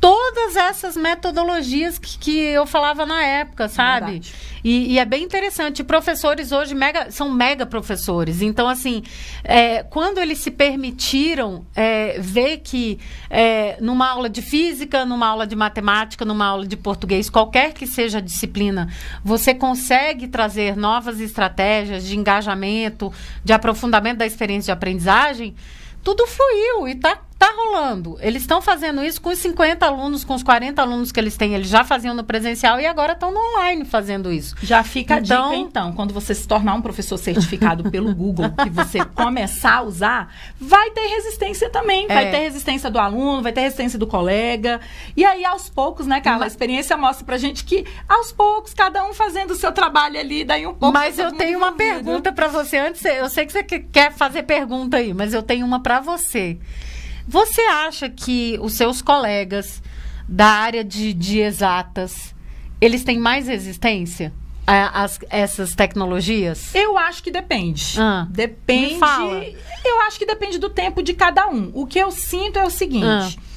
todas essas metodologias que, que eu falava na época, sabe? E, e, é bem interessante. Professores hoje mega, são mega professores. Então, assim, é, quando eles se permitiram é, ver que é, numa aula de física, numa aula de matemática, numa aula de português, qualquer que seja a disciplina, você consegue trazer novas estratégias de engajamento, de aprofundamento da experiência de aprendizagem, tudo fluiu e está Tá rolando. Eles estão fazendo isso com os 50 alunos, com os 40 alunos que eles têm. Eles já faziam no presencial e agora estão no online fazendo isso. Já fica então, a dica, então, quando você se tornar um professor certificado pelo Google, que você começar a usar, vai ter resistência também. É. Vai ter resistência do aluno, vai ter resistência do colega. E aí, aos poucos, né, Carla? A experiência mostra pra gente que, aos poucos, cada um fazendo o seu trabalho ali, daí um pouco. Mas eu tenho uma pergunta para você antes. Eu sei que você quer fazer pergunta aí, mas eu tenho uma para você. Você acha que os seus colegas da área de, de exatas, eles têm mais resistência? a, essas tecnologias? Eu acho que depende. Ah, depende. Me fala. Eu acho que depende do tempo de cada um. O que eu sinto é o seguinte. Ah.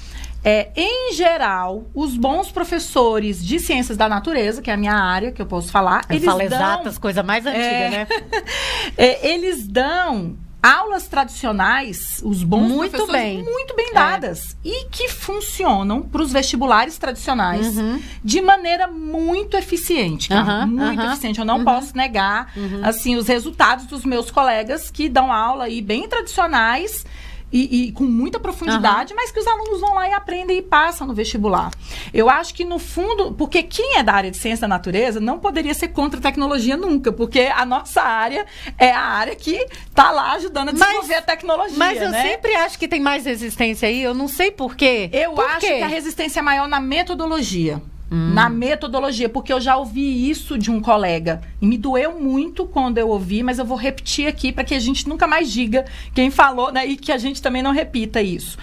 É, em geral, os bons professores de ciências da natureza, que é a minha área, que eu posso falar, eu eles falo dão, exatas, coisa mais antiga, é, né? é, eles dão aulas tradicionais, os bons muito professores, bem. muito bem dadas. É. E que funcionam para os vestibulares tradicionais uhum. de maneira muito eficiente, uhum, muito uhum, eficiente. Eu não uhum. posso negar, uhum. assim, os resultados dos meus colegas que dão aula aí bem tradicionais e, e, com muita profundidade, uhum. mas que os alunos vão lá e aprendem e passam no vestibular. Eu acho que, no fundo, porque quem é da área de ciência da natureza não poderia ser contra a tecnologia nunca, porque a nossa área é a área que está lá ajudando a desenvolver mas, a tecnologia. Mas eu né? sempre acho que tem mais resistência aí, eu não sei por quê. Eu por acho quê? que a resistência é maior na metodologia. Hum. Na metodologia, porque eu já ouvi isso de um colega. E me doeu muito quando eu ouvi, mas eu vou repetir aqui para que a gente nunca mais diga quem falou, né? E que a gente também não repita isso.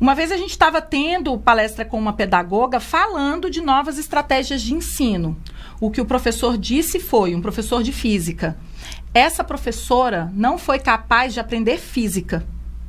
Uma vez a gente estava tendo palestra com uma pedagoga falando de novas estratégias de ensino. O que o professor disse foi, um professor de física. Essa professora não foi capaz de aprender física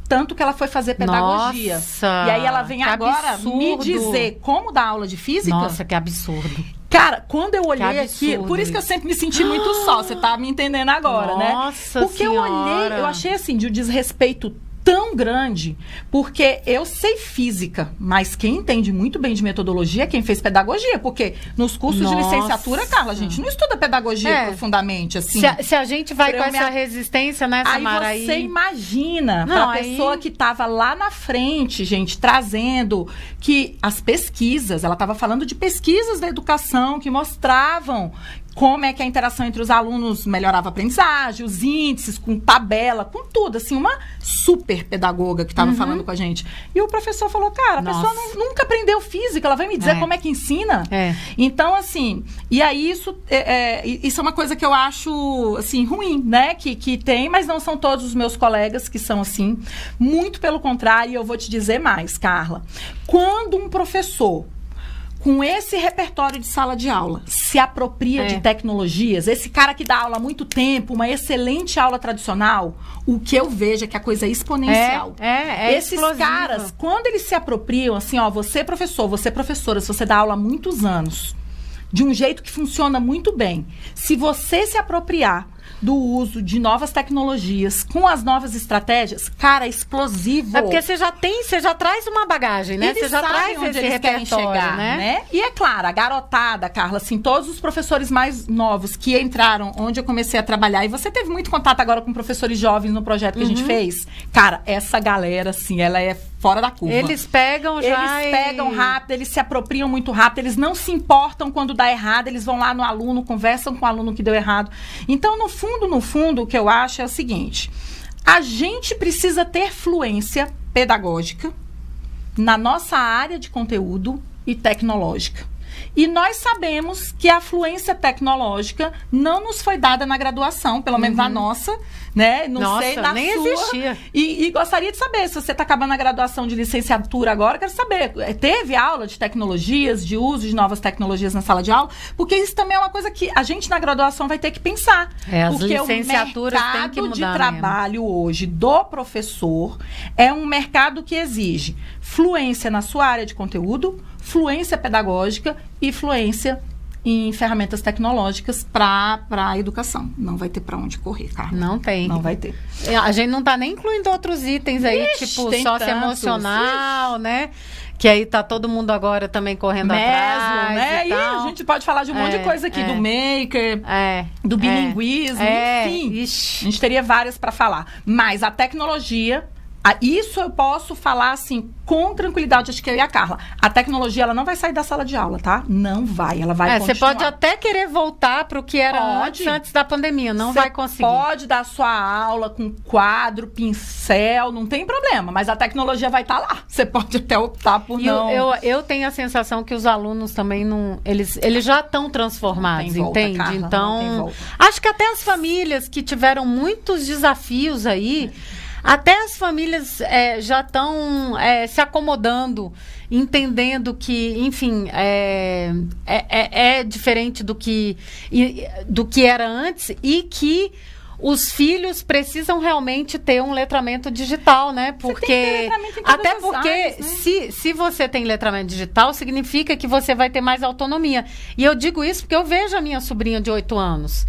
tanto que ela foi fazer pedagogia. Nossa, e aí ela vem agora absurdo. me dizer como dar aula de física. Nossa, que absurdo. Cara, quando eu olhei aqui, por isso que eu sempre me senti muito só, você tá me entendendo agora, Nossa né? Nossa Porque senhora. eu olhei, eu achei assim, de um desrespeito tão grande, porque eu sei física, mas quem entende muito bem de metodologia é quem fez pedagogia, porque nos cursos Nossa. de licenciatura, Carla, a gente não estuda pedagogia é. profundamente, assim. Se a, se a gente vai com essa resistência, né, Samara? Aí você aí... imagina, não, a aí... pessoa que estava lá na frente, gente, trazendo que as pesquisas, ela estava falando de pesquisas da educação que mostravam como é que a interação entre os alunos melhorava a aprendizagem, os índices, com tabela, com tudo. Assim, uma super pedagoga que estava uhum. falando com a gente. E o professor falou, cara, a Nossa. pessoa não, nunca aprendeu física, ela vai me dizer é. como é que ensina? É. Então, assim, e aí isso é, é, isso é uma coisa que eu acho, assim, ruim, né? Que, que tem, mas não são todos os meus colegas que são assim. Muito pelo contrário, eu vou te dizer mais, Carla. Quando um professor com esse repertório de sala de aula, se apropria é. de tecnologias, esse cara que dá aula há muito tempo, uma excelente aula tradicional, o que eu vejo é que a coisa é exponencial. É, é, é Esses explosivo. caras, quando eles se apropriam, assim, ó, você professor, você professora, se você dá aula há muitos anos, de um jeito que funciona muito bem, se você se apropriar do uso de novas tecnologias com as novas estratégias, cara, é explosivo. É porque você já tem, você já traz uma bagagem, né? Eles você já traz onde esse eles querem chegar, né? né? E é claro, a garotada, Carla, assim, todos os professores mais novos que entraram onde eu comecei a trabalhar, e você teve muito contato agora com professores jovens no projeto que uhum. a gente uhum. fez, cara, essa galera, assim, ela é fora da curva. Eles pegam já. Eles pegam rápido, eles se apropriam muito rápido, eles não se importam quando dá errado, eles vão lá no aluno, conversam com o aluno que deu errado. Então, no fundo, no fundo, o que eu acho é o seguinte: a gente precisa ter fluência pedagógica na nossa área de conteúdo e tecnológica. E nós sabemos que a fluência tecnológica não nos foi dada na graduação, pelo menos uhum. na nossa, né? Não Nossa, sei na nem sua. existia. E, e, gostaria de saber, se você está acabando a graduação de licenciatura agora, quero saber, é, teve aula de tecnologias, de uso de novas tecnologias na sala de aula? Porque isso também é uma coisa que a gente na graduação vai ter que pensar. É, as porque licenciaturas o mercado que de trabalho mesmo. hoje do professor é um mercado que exige fluência na sua área de conteúdo, fluência pedagógica e fluência em ferramentas tecnológicas para a educação. Não vai ter para onde correr, Carla. Não tem. Não vai ter. É, a gente não está nem incluindo outros itens aí, Ixi, tipo socioemocional, né? Que aí tá todo mundo agora também correndo Mesmo, atrás. né? E, e, a gente pode falar de um é, monte de é, coisa aqui, é, do maker, é, do é. bilinguismo, enfim. Ixi. A gente teria várias para falar. Mas a tecnologia isso eu posso falar assim com tranquilidade, acho que eu e a Carla. A tecnologia ela não vai sair da sala de aula, tá? Não vai, ela vai é, Você pode até querer voltar para o que era pode. antes, antes da pandemia, não vai conseguir. Pode dar sua aula com quadro, pincel, não tem problema, mas a tecnologia vai estar tá lá. Você pode até optar por e não. Eu, eu, eu, tenho a sensação que os alunos também não, eles, eles já estão transformados, volta, entende? Carla, então, acho que até as famílias que tiveram muitos desafios aí é até as famílias é, já estão é, se acomodando, entendendo que, enfim, é, é, é, é diferente do que, do que era antes e que os filhos precisam realmente ter um letramento digital, né? Porque até porque áreas, né? se, se você tem letramento digital, significa que você vai ter mais autonomia. E eu digo isso porque eu vejo a minha sobrinha de 8 anos.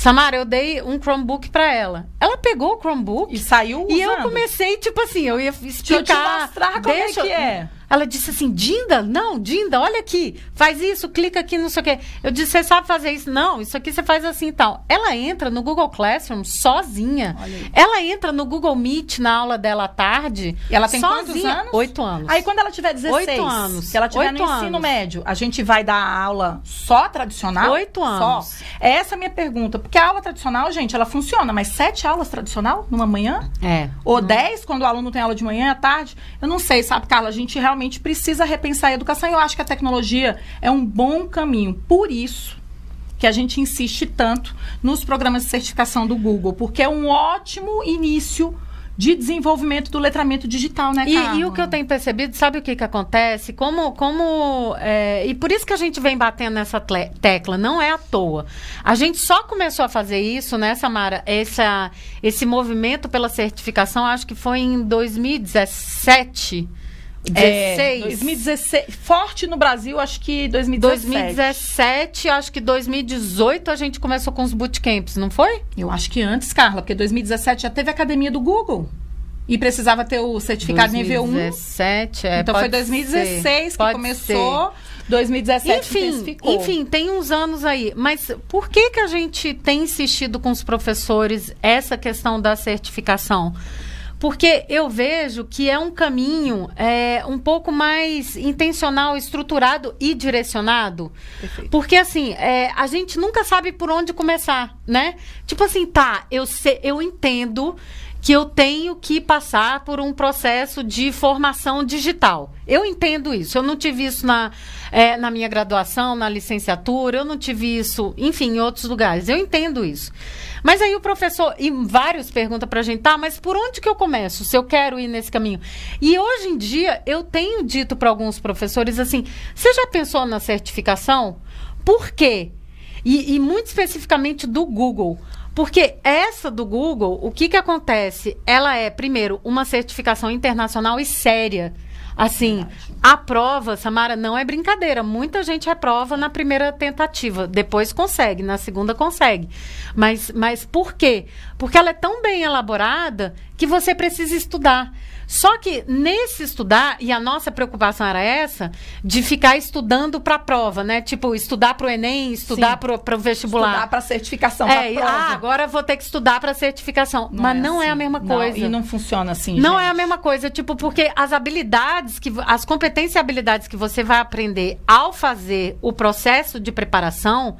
Samara, eu dei um Chromebook para ela. Ela pegou o Chromebook e saiu usando. E eu comecei, tipo assim, eu ia explicar. Deixa eu te mostrar como é que é. Ela disse assim, Dinda, não, Dinda, olha aqui, faz isso, clica aqui, não sei o quê. Eu disse, você sabe fazer isso? Não, isso aqui você faz assim e tal. Ela entra no Google Classroom sozinha. Ela entra no Google Meet na aula dela à tarde. E ela tem sozinha. quantos anos? Oito anos. Aí quando ela tiver 16, Oito anos. que ela tiver Oito no ensino anos. médio, a gente vai dar aula só tradicional? Oito anos. Só. Essa é a minha pergunta. Porque a aula tradicional, gente, ela funciona, mas sete aulas tradicional numa manhã? É. Ou hum. dez, quando o aluno tem aula de manhã à tarde? Eu não sei, sabe, Carla? A gente realmente precisa repensar a educação. E eu acho que a tecnologia é um bom caminho. Por isso que a gente insiste tanto nos programas de certificação do Google, porque é um ótimo início de desenvolvimento do letramento digital, né, Carla? E, e o que eu tenho percebido, sabe o que, que acontece? Como, como é, e por isso que a gente vem batendo nessa tecla, não é à toa. A gente só começou a fazer isso, né, Samara? Essa, esse movimento pela certificação, acho que foi em 2017. 16. É, 2016. Forte no Brasil, acho que 2017. 2017, acho que 2018 a gente começou com os bootcamps, não foi? Eu acho que antes, Carla, porque 2017 já teve a academia do Google. E precisava ter o certificado 2017, nível 1. 2017, é. Então foi 2016 ser, que começou. Ser. 2017 enfim, enfim, tem uns anos aí. Mas por que, que a gente tem insistido com os professores essa questão da certificação? Porque eu vejo que é um caminho é, um pouco mais intencional, estruturado e direcionado. Perfeito. Porque, assim, é, a gente nunca sabe por onde começar, né? Tipo assim, tá, eu, sei, eu entendo que eu tenho que passar por um processo de formação digital. Eu entendo isso. Eu não tive isso na, é, na minha graduação, na licenciatura, eu não tive isso, enfim, em outros lugares. Eu entendo isso. Mas aí o professor, e vários perguntam pra gente, tá, mas por onde que eu começo, se eu quero ir nesse caminho? E hoje em dia, eu tenho dito para alguns professores assim, você já pensou na certificação? Por quê? E, e muito especificamente do Google. Porque essa do Google, o que, que acontece? Ela é, primeiro, uma certificação internacional e séria. Assim, a prova, Samara, não é brincadeira. Muita gente reprova na primeira tentativa, depois consegue, na segunda consegue. Mas, mas por quê? Porque ela é tão bem elaborada que você precisa estudar. Só que nesse estudar, e a nossa preocupação era essa, de ficar estudando para a prova, né? Tipo, estudar para o Enem, estudar para o vestibular. Estudar para certificação, é. Ah, agora vou ter que estudar para certificação. Não Mas é não assim. é a mesma coisa. Não, e não funciona assim, Não gente. é a mesma coisa, tipo, porque as habilidades, que as competências e habilidades que você vai aprender ao fazer o processo de preparação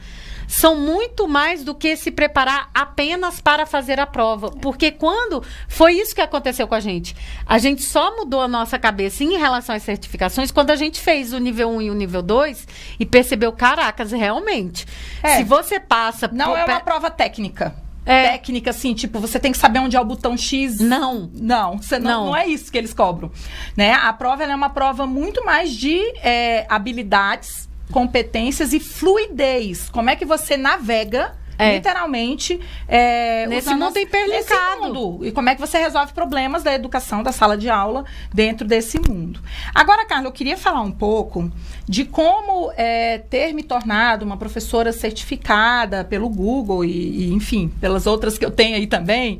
são muito mais do que se preparar apenas para fazer a prova. Porque quando foi isso que aconteceu com a gente, a gente só mudou a nossa cabeça em relação às certificações quando a gente fez o nível 1 e o nível 2 e percebeu, caracas, realmente. É, se você passa. Não é uma prova técnica. É. Técnica, assim, tipo, você tem que saber onde é o botão X. Não. Não, você não, não. não é isso que eles cobram. Né? A prova é uma prova muito mais de é, habilidades competências e fluidez. Como é que você navega É. Literalmente. É, nesse mundo hiperlinkado. Mundo. E como é que você resolve problemas da educação, da sala de aula, dentro desse mundo. Agora, Carla, eu queria falar um pouco de como é, ter me tornado uma professora certificada pelo Google e, e, enfim, pelas outras que eu tenho aí também.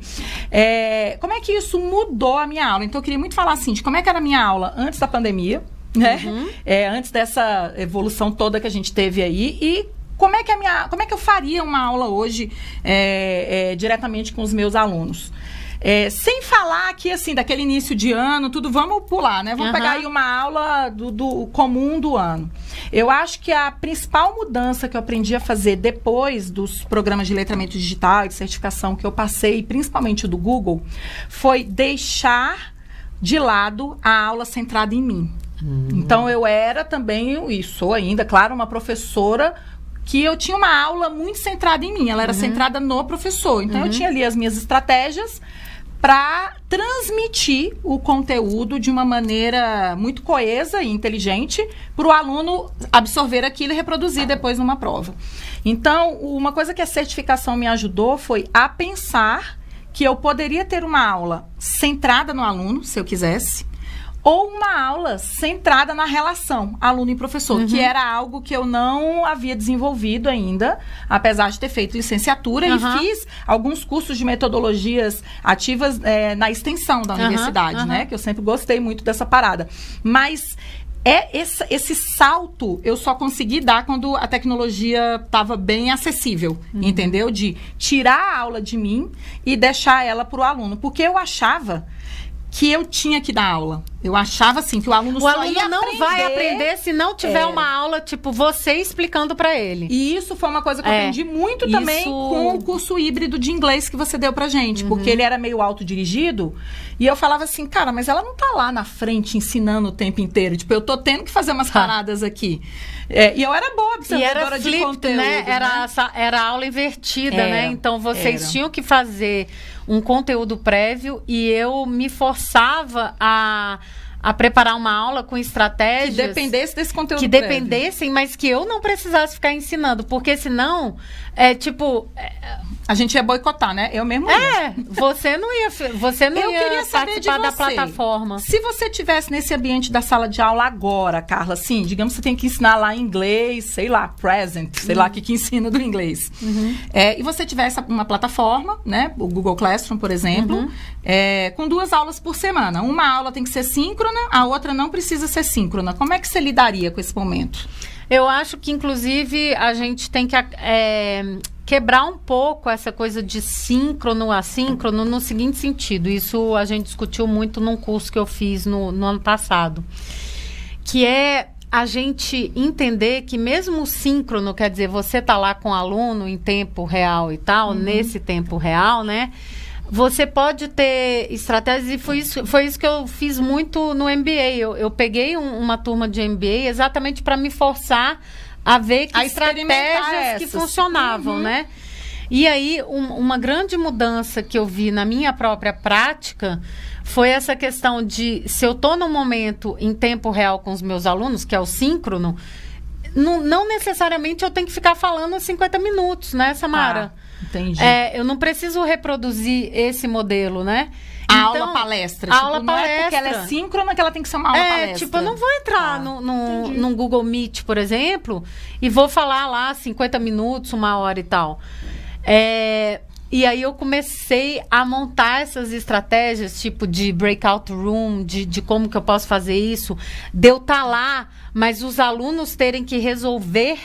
É, como é que isso mudou a minha aula? Então, eu queria muito falar assim, de como é que era a minha aula antes da pandemia, né? Uhum. É, antes dessa evolução toda que a gente teve aí e como é que a minha, como é que eu faria uma aula hoje é, é, diretamente com os meus alunos? É, sem falar aqui, assim, daquele início de ano, tudo, vamos pular, né? Vamos uhum. pegar aí uma aula do, do, comum do ano. Eu acho que a principal mudança que eu aprendi a fazer depois dos programas de letramento digital e de certificação que eu passei, principalmente do Google, foi deixar de lado a aula centrada em mim. Uhum. Então, eu era também, e sou ainda, claro, uma professora que eu tinha uma aula muito centrada em mim, ela era uhum. centrada no professor. Então, uhum. eu tinha ali as minhas estratégias para transmitir o conteúdo de uma maneira muito coesa e inteligente para o aluno absorver aquilo e reproduzir depois numa prova. Então, uma coisa que a certificação me ajudou foi a pensar que eu poderia ter uma aula centrada no aluno, se eu quisesse, ou uma aula centrada na relação aluno e professor, uhum. que era algo que eu não havia desenvolvido ainda, apesar de ter feito licenciatura uhum. e fiz alguns cursos de metodologias ativas é, na extensão da universidade, uhum. né? Que eu sempre gostei muito dessa parada. Mas é esse, esse, salto eu só consegui dar quando a tecnologia estava bem acessível, uhum. entendeu? De tirar a aula de mim e deixar ela para o aluno. Porque eu achava que eu tinha que dar aula. Eu achava assim que o aluno o aluno não aprender. vai aprender se não tiver é. uma aula tipo você explicando para ele. E isso foi uma coisa que eu é. aprendi muito isso... também com o curso híbrido de inglês que você deu pra gente, uhum. porque ele era meio autodirigido e eu falava assim, cara, mas ela não tá lá na frente ensinando o tempo inteiro, tipo, eu tô tendo que fazer umas tá. paradas aqui. É, e eu era boa observadora flipped, de conteúdo, né? Era, né? era aula invertida, né? né? Então vocês era. tinham que fazer um conteúdo prévio e eu me forçava a a preparar uma aula com estratégias que dependesse desse conteúdo que prévio. dependessem, mas que eu não precisasse ficar ensinando, porque senão é tipo é, a gente ia boicotar, né? Eu mesmo. É, você não ia, você não eu ia queria participar da plataforma. Se você tivesse nesse ambiente da sala de aula agora, Carla, assim, digamos que você tem que ensinar lá inglês, sei lá, present, sei uhum. lá o que, que ensina do inglês. Uhum. É, e você tivesse uma plataforma, né? O Google Classroom, por exemplo, uhum. é, com duas aulas por semana. Uma aula tem que ser síncrona, a outra não precisa ser síncrona. Como é que você lidaria com esse momento? Eu acho que, inclusive, a gente tem que é, quebrar um pouco essa coisa de síncrono, assíncrono, no seguinte sentido. Isso a gente discutiu muito num curso que eu fiz no, no ano passado. Que é a gente entender que mesmo o síncrono, quer dizer, você tá lá com o aluno em tempo real e tal, uhum. nesse tempo real, né? Você pode ter estratégias, e foi isso, foi isso que eu fiz muito no MBA. Eu, eu peguei um, uma turma de MBA exatamente para me forçar a ver que a estratégias que funcionavam, uhum. né? E aí, um, uma grande mudança que eu vi na minha própria prática foi essa questão de se eu estou no momento em tempo real com os meus alunos, que é o síncrono, não, não necessariamente eu tenho que ficar falando 50 minutos, né, Samara? Ah, entendi. É, eu não preciso reproduzir esse modelo, né? A então, aula palestra. A tipo, aula palestra. é porque ela é síncrona que ela tem que ser uma aula é, palestra. Tipo, eu não vou entrar ah, no, no, no, Google Meet, por exemplo, e vou falar lá 50 minutos, uma hora e tal. É, e aí eu comecei a montar essas estratégias, tipo de breakout room, de, de como que eu posso fazer isso, de eu estar tá lá, mas os alunos terem que resolver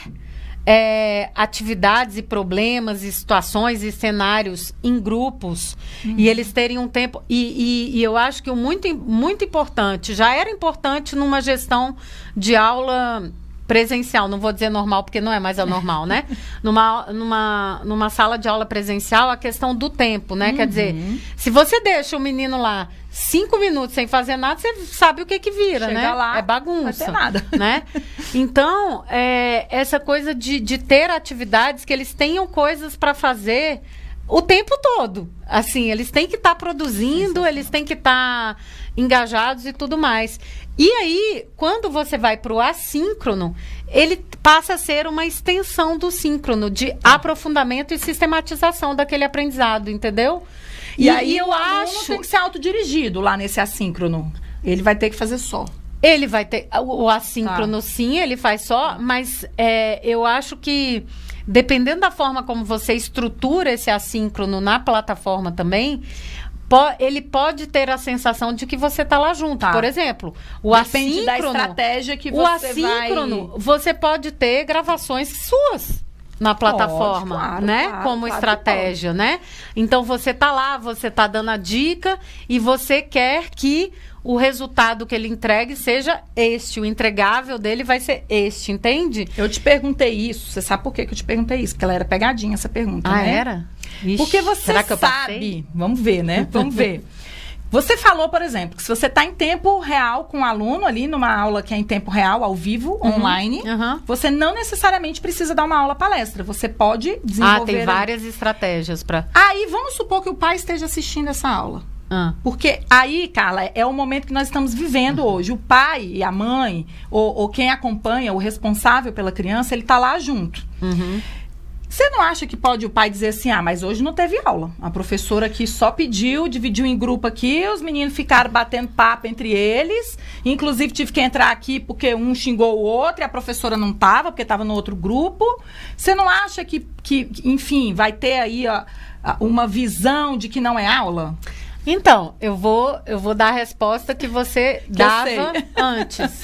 é, atividades e problemas e situações e cenários em grupos uhum. e eles terem um tempo e, e, e, eu acho que o muito muito importante já era importante numa gestão de aula presencial, não vou dizer normal porque não é mais anormal, né? numa, numa, numa sala de aula presencial, a questão do tempo, né? Uhum. Quer dizer, uhum. se você deixa o menino lá cinco minutos sem fazer nada, você sabe o que que vira, Chega né? Lá, é bagunça. Não nada. Né? Então, é, essa coisa de, de ter atividades que eles tenham coisas para fazer o tempo todo. Assim, eles têm que estar tá produzindo, eles têm que estar tá engajados e tudo mais. E aí, quando você vai para o assíncrono, ele passa a ser uma extensão do síncrono, de tá. aprofundamento e sistematização daquele aprendizado, entendeu? E, e aí eu acho. tem que ser autodirigido lá nesse assíncrono. Ele vai ter que fazer só. Ele vai ter. O, assíncrono, tá. sim, ele faz só, mas é, eu acho que dependendo da forma como você estrutura esse assíncrono na plataforma também, ele pode ter a sensação de que você está lá junto. Tá. Por exemplo, o Depende assíncrono. Da estratégia que você o assíncrono, vai... você pode ter gravações suas na plataforma, pode, claro, né? Claro, Como claro estratégia, né? Então você tá lá, você tá dando a dica e você quer que o resultado que ele entregue seja este, o entregável dele vai ser este, entende? Eu te perguntei isso, você sabe por que, eu te perguntei isso? Porque ela era pegadinha essa pergunta, ah, né? era? Ixi, Porque você sabe, vamos ver, né? Vamos ver. Você falou, por exemplo, que se você está em tempo real com o um aluno ali, numa aula que é em tempo real, ao vivo, uhum, online, uhum. você não necessariamente precisa dar uma aula palestra. Você pode desenvolver. Ah, tem várias estratégias para. Aí vamos supor que o pai esteja assistindo essa aula. Ah. Porque aí, Carla, é o momento que nós estamos vivendo hoje. O pai e a mãe, ou, ou, quem acompanha, o responsável pela criança, ele está lá junto. Uhum. Você não acha que pode o pai dizer assim, ah, mas hoje não teve aula. A professora aqui só pediu, dividiu em grupo aqui, os meninos ficaram batendo papo entre eles. Inclusive tive que entrar aqui porque um xingou o outro e a professora não estava, porque estava no outro grupo. Você não acha que, que enfim, vai ter aí ó, uma visão de que não é aula? Então, eu vou, eu vou dar a resposta que você que dava antes.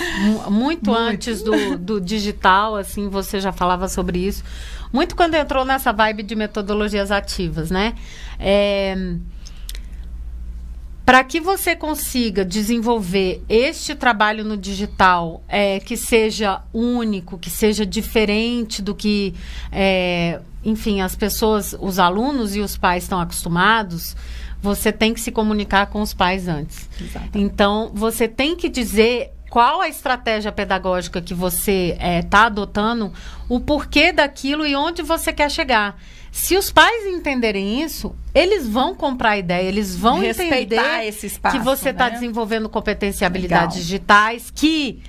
Muito, muito, antes do, do digital, assim, você já falava sobre isso muito quando entrou nessa vibe de metodologias ativas, né? É, para que você consiga desenvolver este trabalho no digital é, que seja único, que seja diferente do que, é, enfim, as pessoas, os alunos e os pais estão acostumados, você tem que se comunicar com os pais antes. Então, você tem que dizer qual a estratégia pedagógica que você está é, tá adotando, o porquê daquilo e onde você quer chegar. Se os pais entenderem isso, eles vão comprar a ideia, eles vão Respeitar entender espaço, que você está né? desenvolvendo competências e habilidades Legal. digitais, que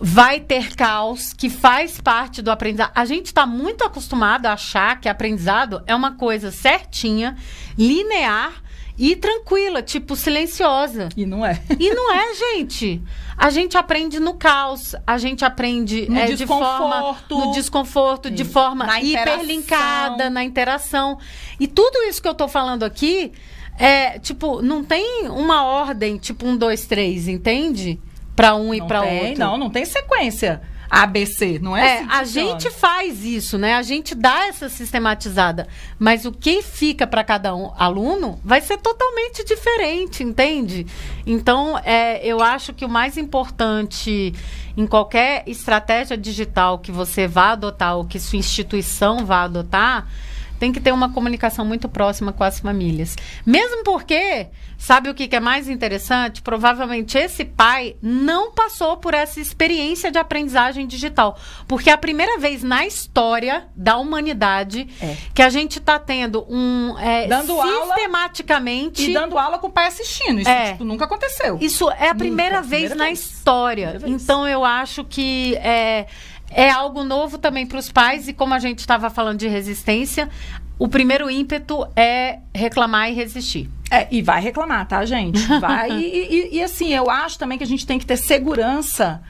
vai ter caos, que faz parte do aprendizado. A gente está muito acostumado a achar que aprendizado é uma coisa certinha, linear e tranquila, tipo silenciosa. E não é. E não é, gente. A gente aprende no caos, a gente aprende no é, de forma no desconforto, Sim. de forma na hiperlinkada, na interação. E tudo isso que eu tô falando aqui é, tipo, não tem uma ordem, tipo um, dois, três, entende? Para um não e para outro. Não, não tem sequência. ABC, não é? É, assim a gente faz isso, né? A gente dá essa sistematizada, mas o que fica para cada um aluno vai ser totalmente diferente, entende? Então, é, eu acho que o mais importante em qualquer estratégia digital que você vá adotar ou que sua instituição vá adotar tem que ter uma comunicação muito próxima com as famílias. Mesmo porque, sabe o que, que é mais interessante? Provavelmente esse pai não passou por essa experiência de aprendizagem digital. Porque é a primeira vez na história da humanidade é. que a gente está tendo um. É, dando sistematicamente. Aula e dando aula com o pai assistindo. Isso é. tipo, nunca aconteceu. Isso é a primeira nunca, vez primeira na vez. história. Então eu acho que. É, é algo novo também para os pais, e como a gente estava falando de resistência, o primeiro ímpeto é reclamar e resistir. É, e vai reclamar, tá, gente? Vai. e, e, e, assim, eu acho também que a gente tem que ter segurança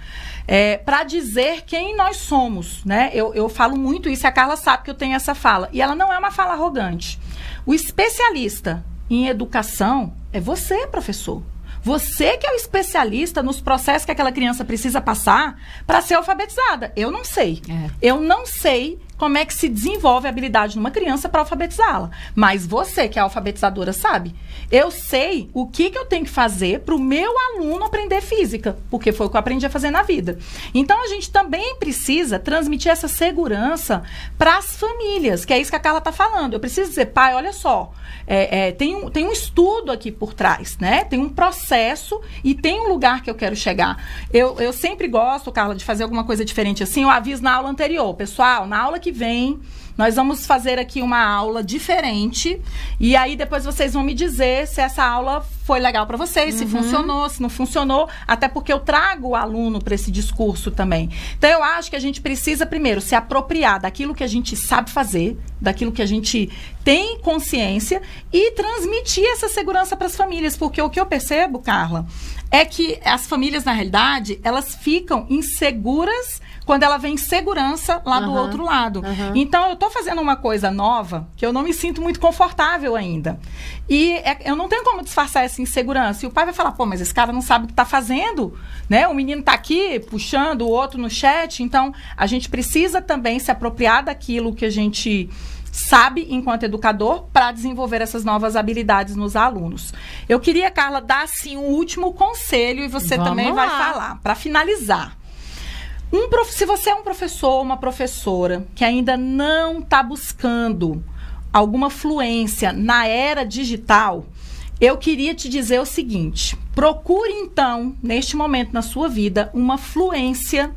é, para dizer quem nós somos, né? Eu, eu falo muito isso, e a Carla sabe que eu tenho essa fala. E ela não é uma fala arrogante. O especialista em educação é você, professor. Você que é o especialista nos processos que aquela criança precisa passar para ser alfabetizada. Eu não sei. É. Eu não sei como é que se desenvolve a habilidade numa criança para alfabetizá-la. Mas você, que é alfabetizadora, sabe? Eu sei o que, que eu tenho que fazer para o meu aluno aprender física, porque foi o que eu aprendi a fazer na vida. Então, a gente também precisa transmitir essa segurança para as famílias, que é isso que a Carla está falando. Eu preciso dizer, pai, olha só, é, é, tem, um, tem um estudo aqui por trás, né? Tem um processo e tem um lugar que eu quero chegar. Eu, eu sempre gosto, Carla, de fazer alguma coisa diferente assim. Eu aviso na aula anterior, pessoal, na aula que vem Nós vamos fazer aqui uma aula diferente e aí depois vocês vão me dizer se essa aula foi legal para vocês, se uhum. funcionou, se não funcionou, até porque eu trago o aluno para esse discurso também. Então eu acho que a gente precisa primeiro se apropriar daquilo que a gente sabe fazer, daquilo que a gente tem consciência e transmitir essa segurança para as famílias, porque o que eu percebo, Carla, é que as famílias na realidade, elas ficam inseguras quando ela vem segurança lá uhum. do outro lado. Uhum. Então, eu estou fazendo uma coisa nova que eu não me sinto muito confortável ainda. E é, eu não tenho como disfarçar essa insegurança. E o pai vai falar, pô, mas esse cara não sabe o que está fazendo, né? O menino está aqui puxando o outro no chat. Então, a gente precisa também se apropriar daquilo que a gente sabe enquanto educador para desenvolver essas novas habilidades nos alunos. Eu queria, Carla, dar assim um último conselho e você Vamos também lá. vai falar para finalizar. Um prof... Se você é um professor ou uma professora que ainda não está buscando alguma fluência na era digital, eu queria te dizer o seguinte: procure então, neste momento na sua vida, uma fluência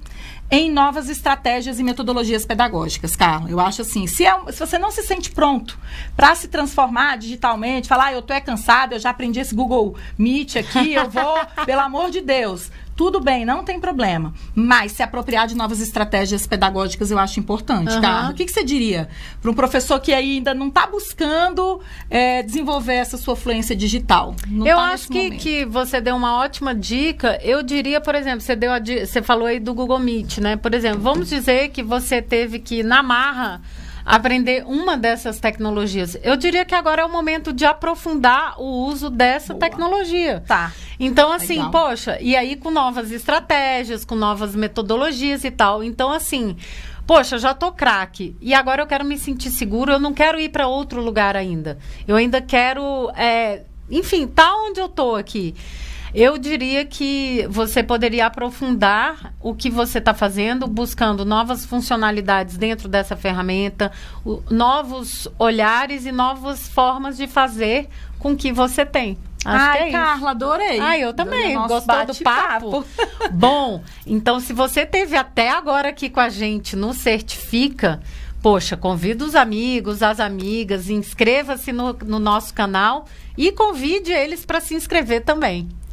em novas estratégias e metodologias pedagógicas, Carla. Eu acho assim, se, é, se você não se sente pronto para se transformar digitalmente, falar, ah, eu tô é cansado, eu já aprendi esse Google Meet aqui, eu vou, pelo amor de Deus, tudo bem, não tem problema. Mas se apropriar de novas estratégias pedagógicas eu acho importante, uhum. Carla. O que, que você diria para um professor que ainda não está buscando é, desenvolver essa sua fluência digital? eu tá acho que, que você deu uma ótima dica. Eu diria, por exemplo, você, deu a, você falou aí do Google Meet, né? Por exemplo, vamos dizer que você teve que, na marra, aprender uma dessas tecnologias. Eu diria que agora é o momento de aprofundar o uso dessa Boa. tecnologia. Tá. Então, assim, Legal. poxa, e aí com novas estratégias, com novas metodologias e tal. Então, assim, poxa, já tô craque e agora eu quero me sentir seguro, eu não quero ir para outro lugar ainda. Eu ainda quero, é, enfim, tá onde eu tô aqui. Eu diria que você poderia aprofundar o que você está fazendo, buscando novas funcionalidades dentro dessa ferramenta, o, novos olhares e novas formas de fazer com que você tem. Acho Ai, é Carla, adorei. Ai, eu também. Gostou do papo? Bom, então se você teve até agora aqui com a gente no Certifica, poxa, convida os amigos, as amigas, inscreva-se no, no nosso canal e convide eles para se inscrever também.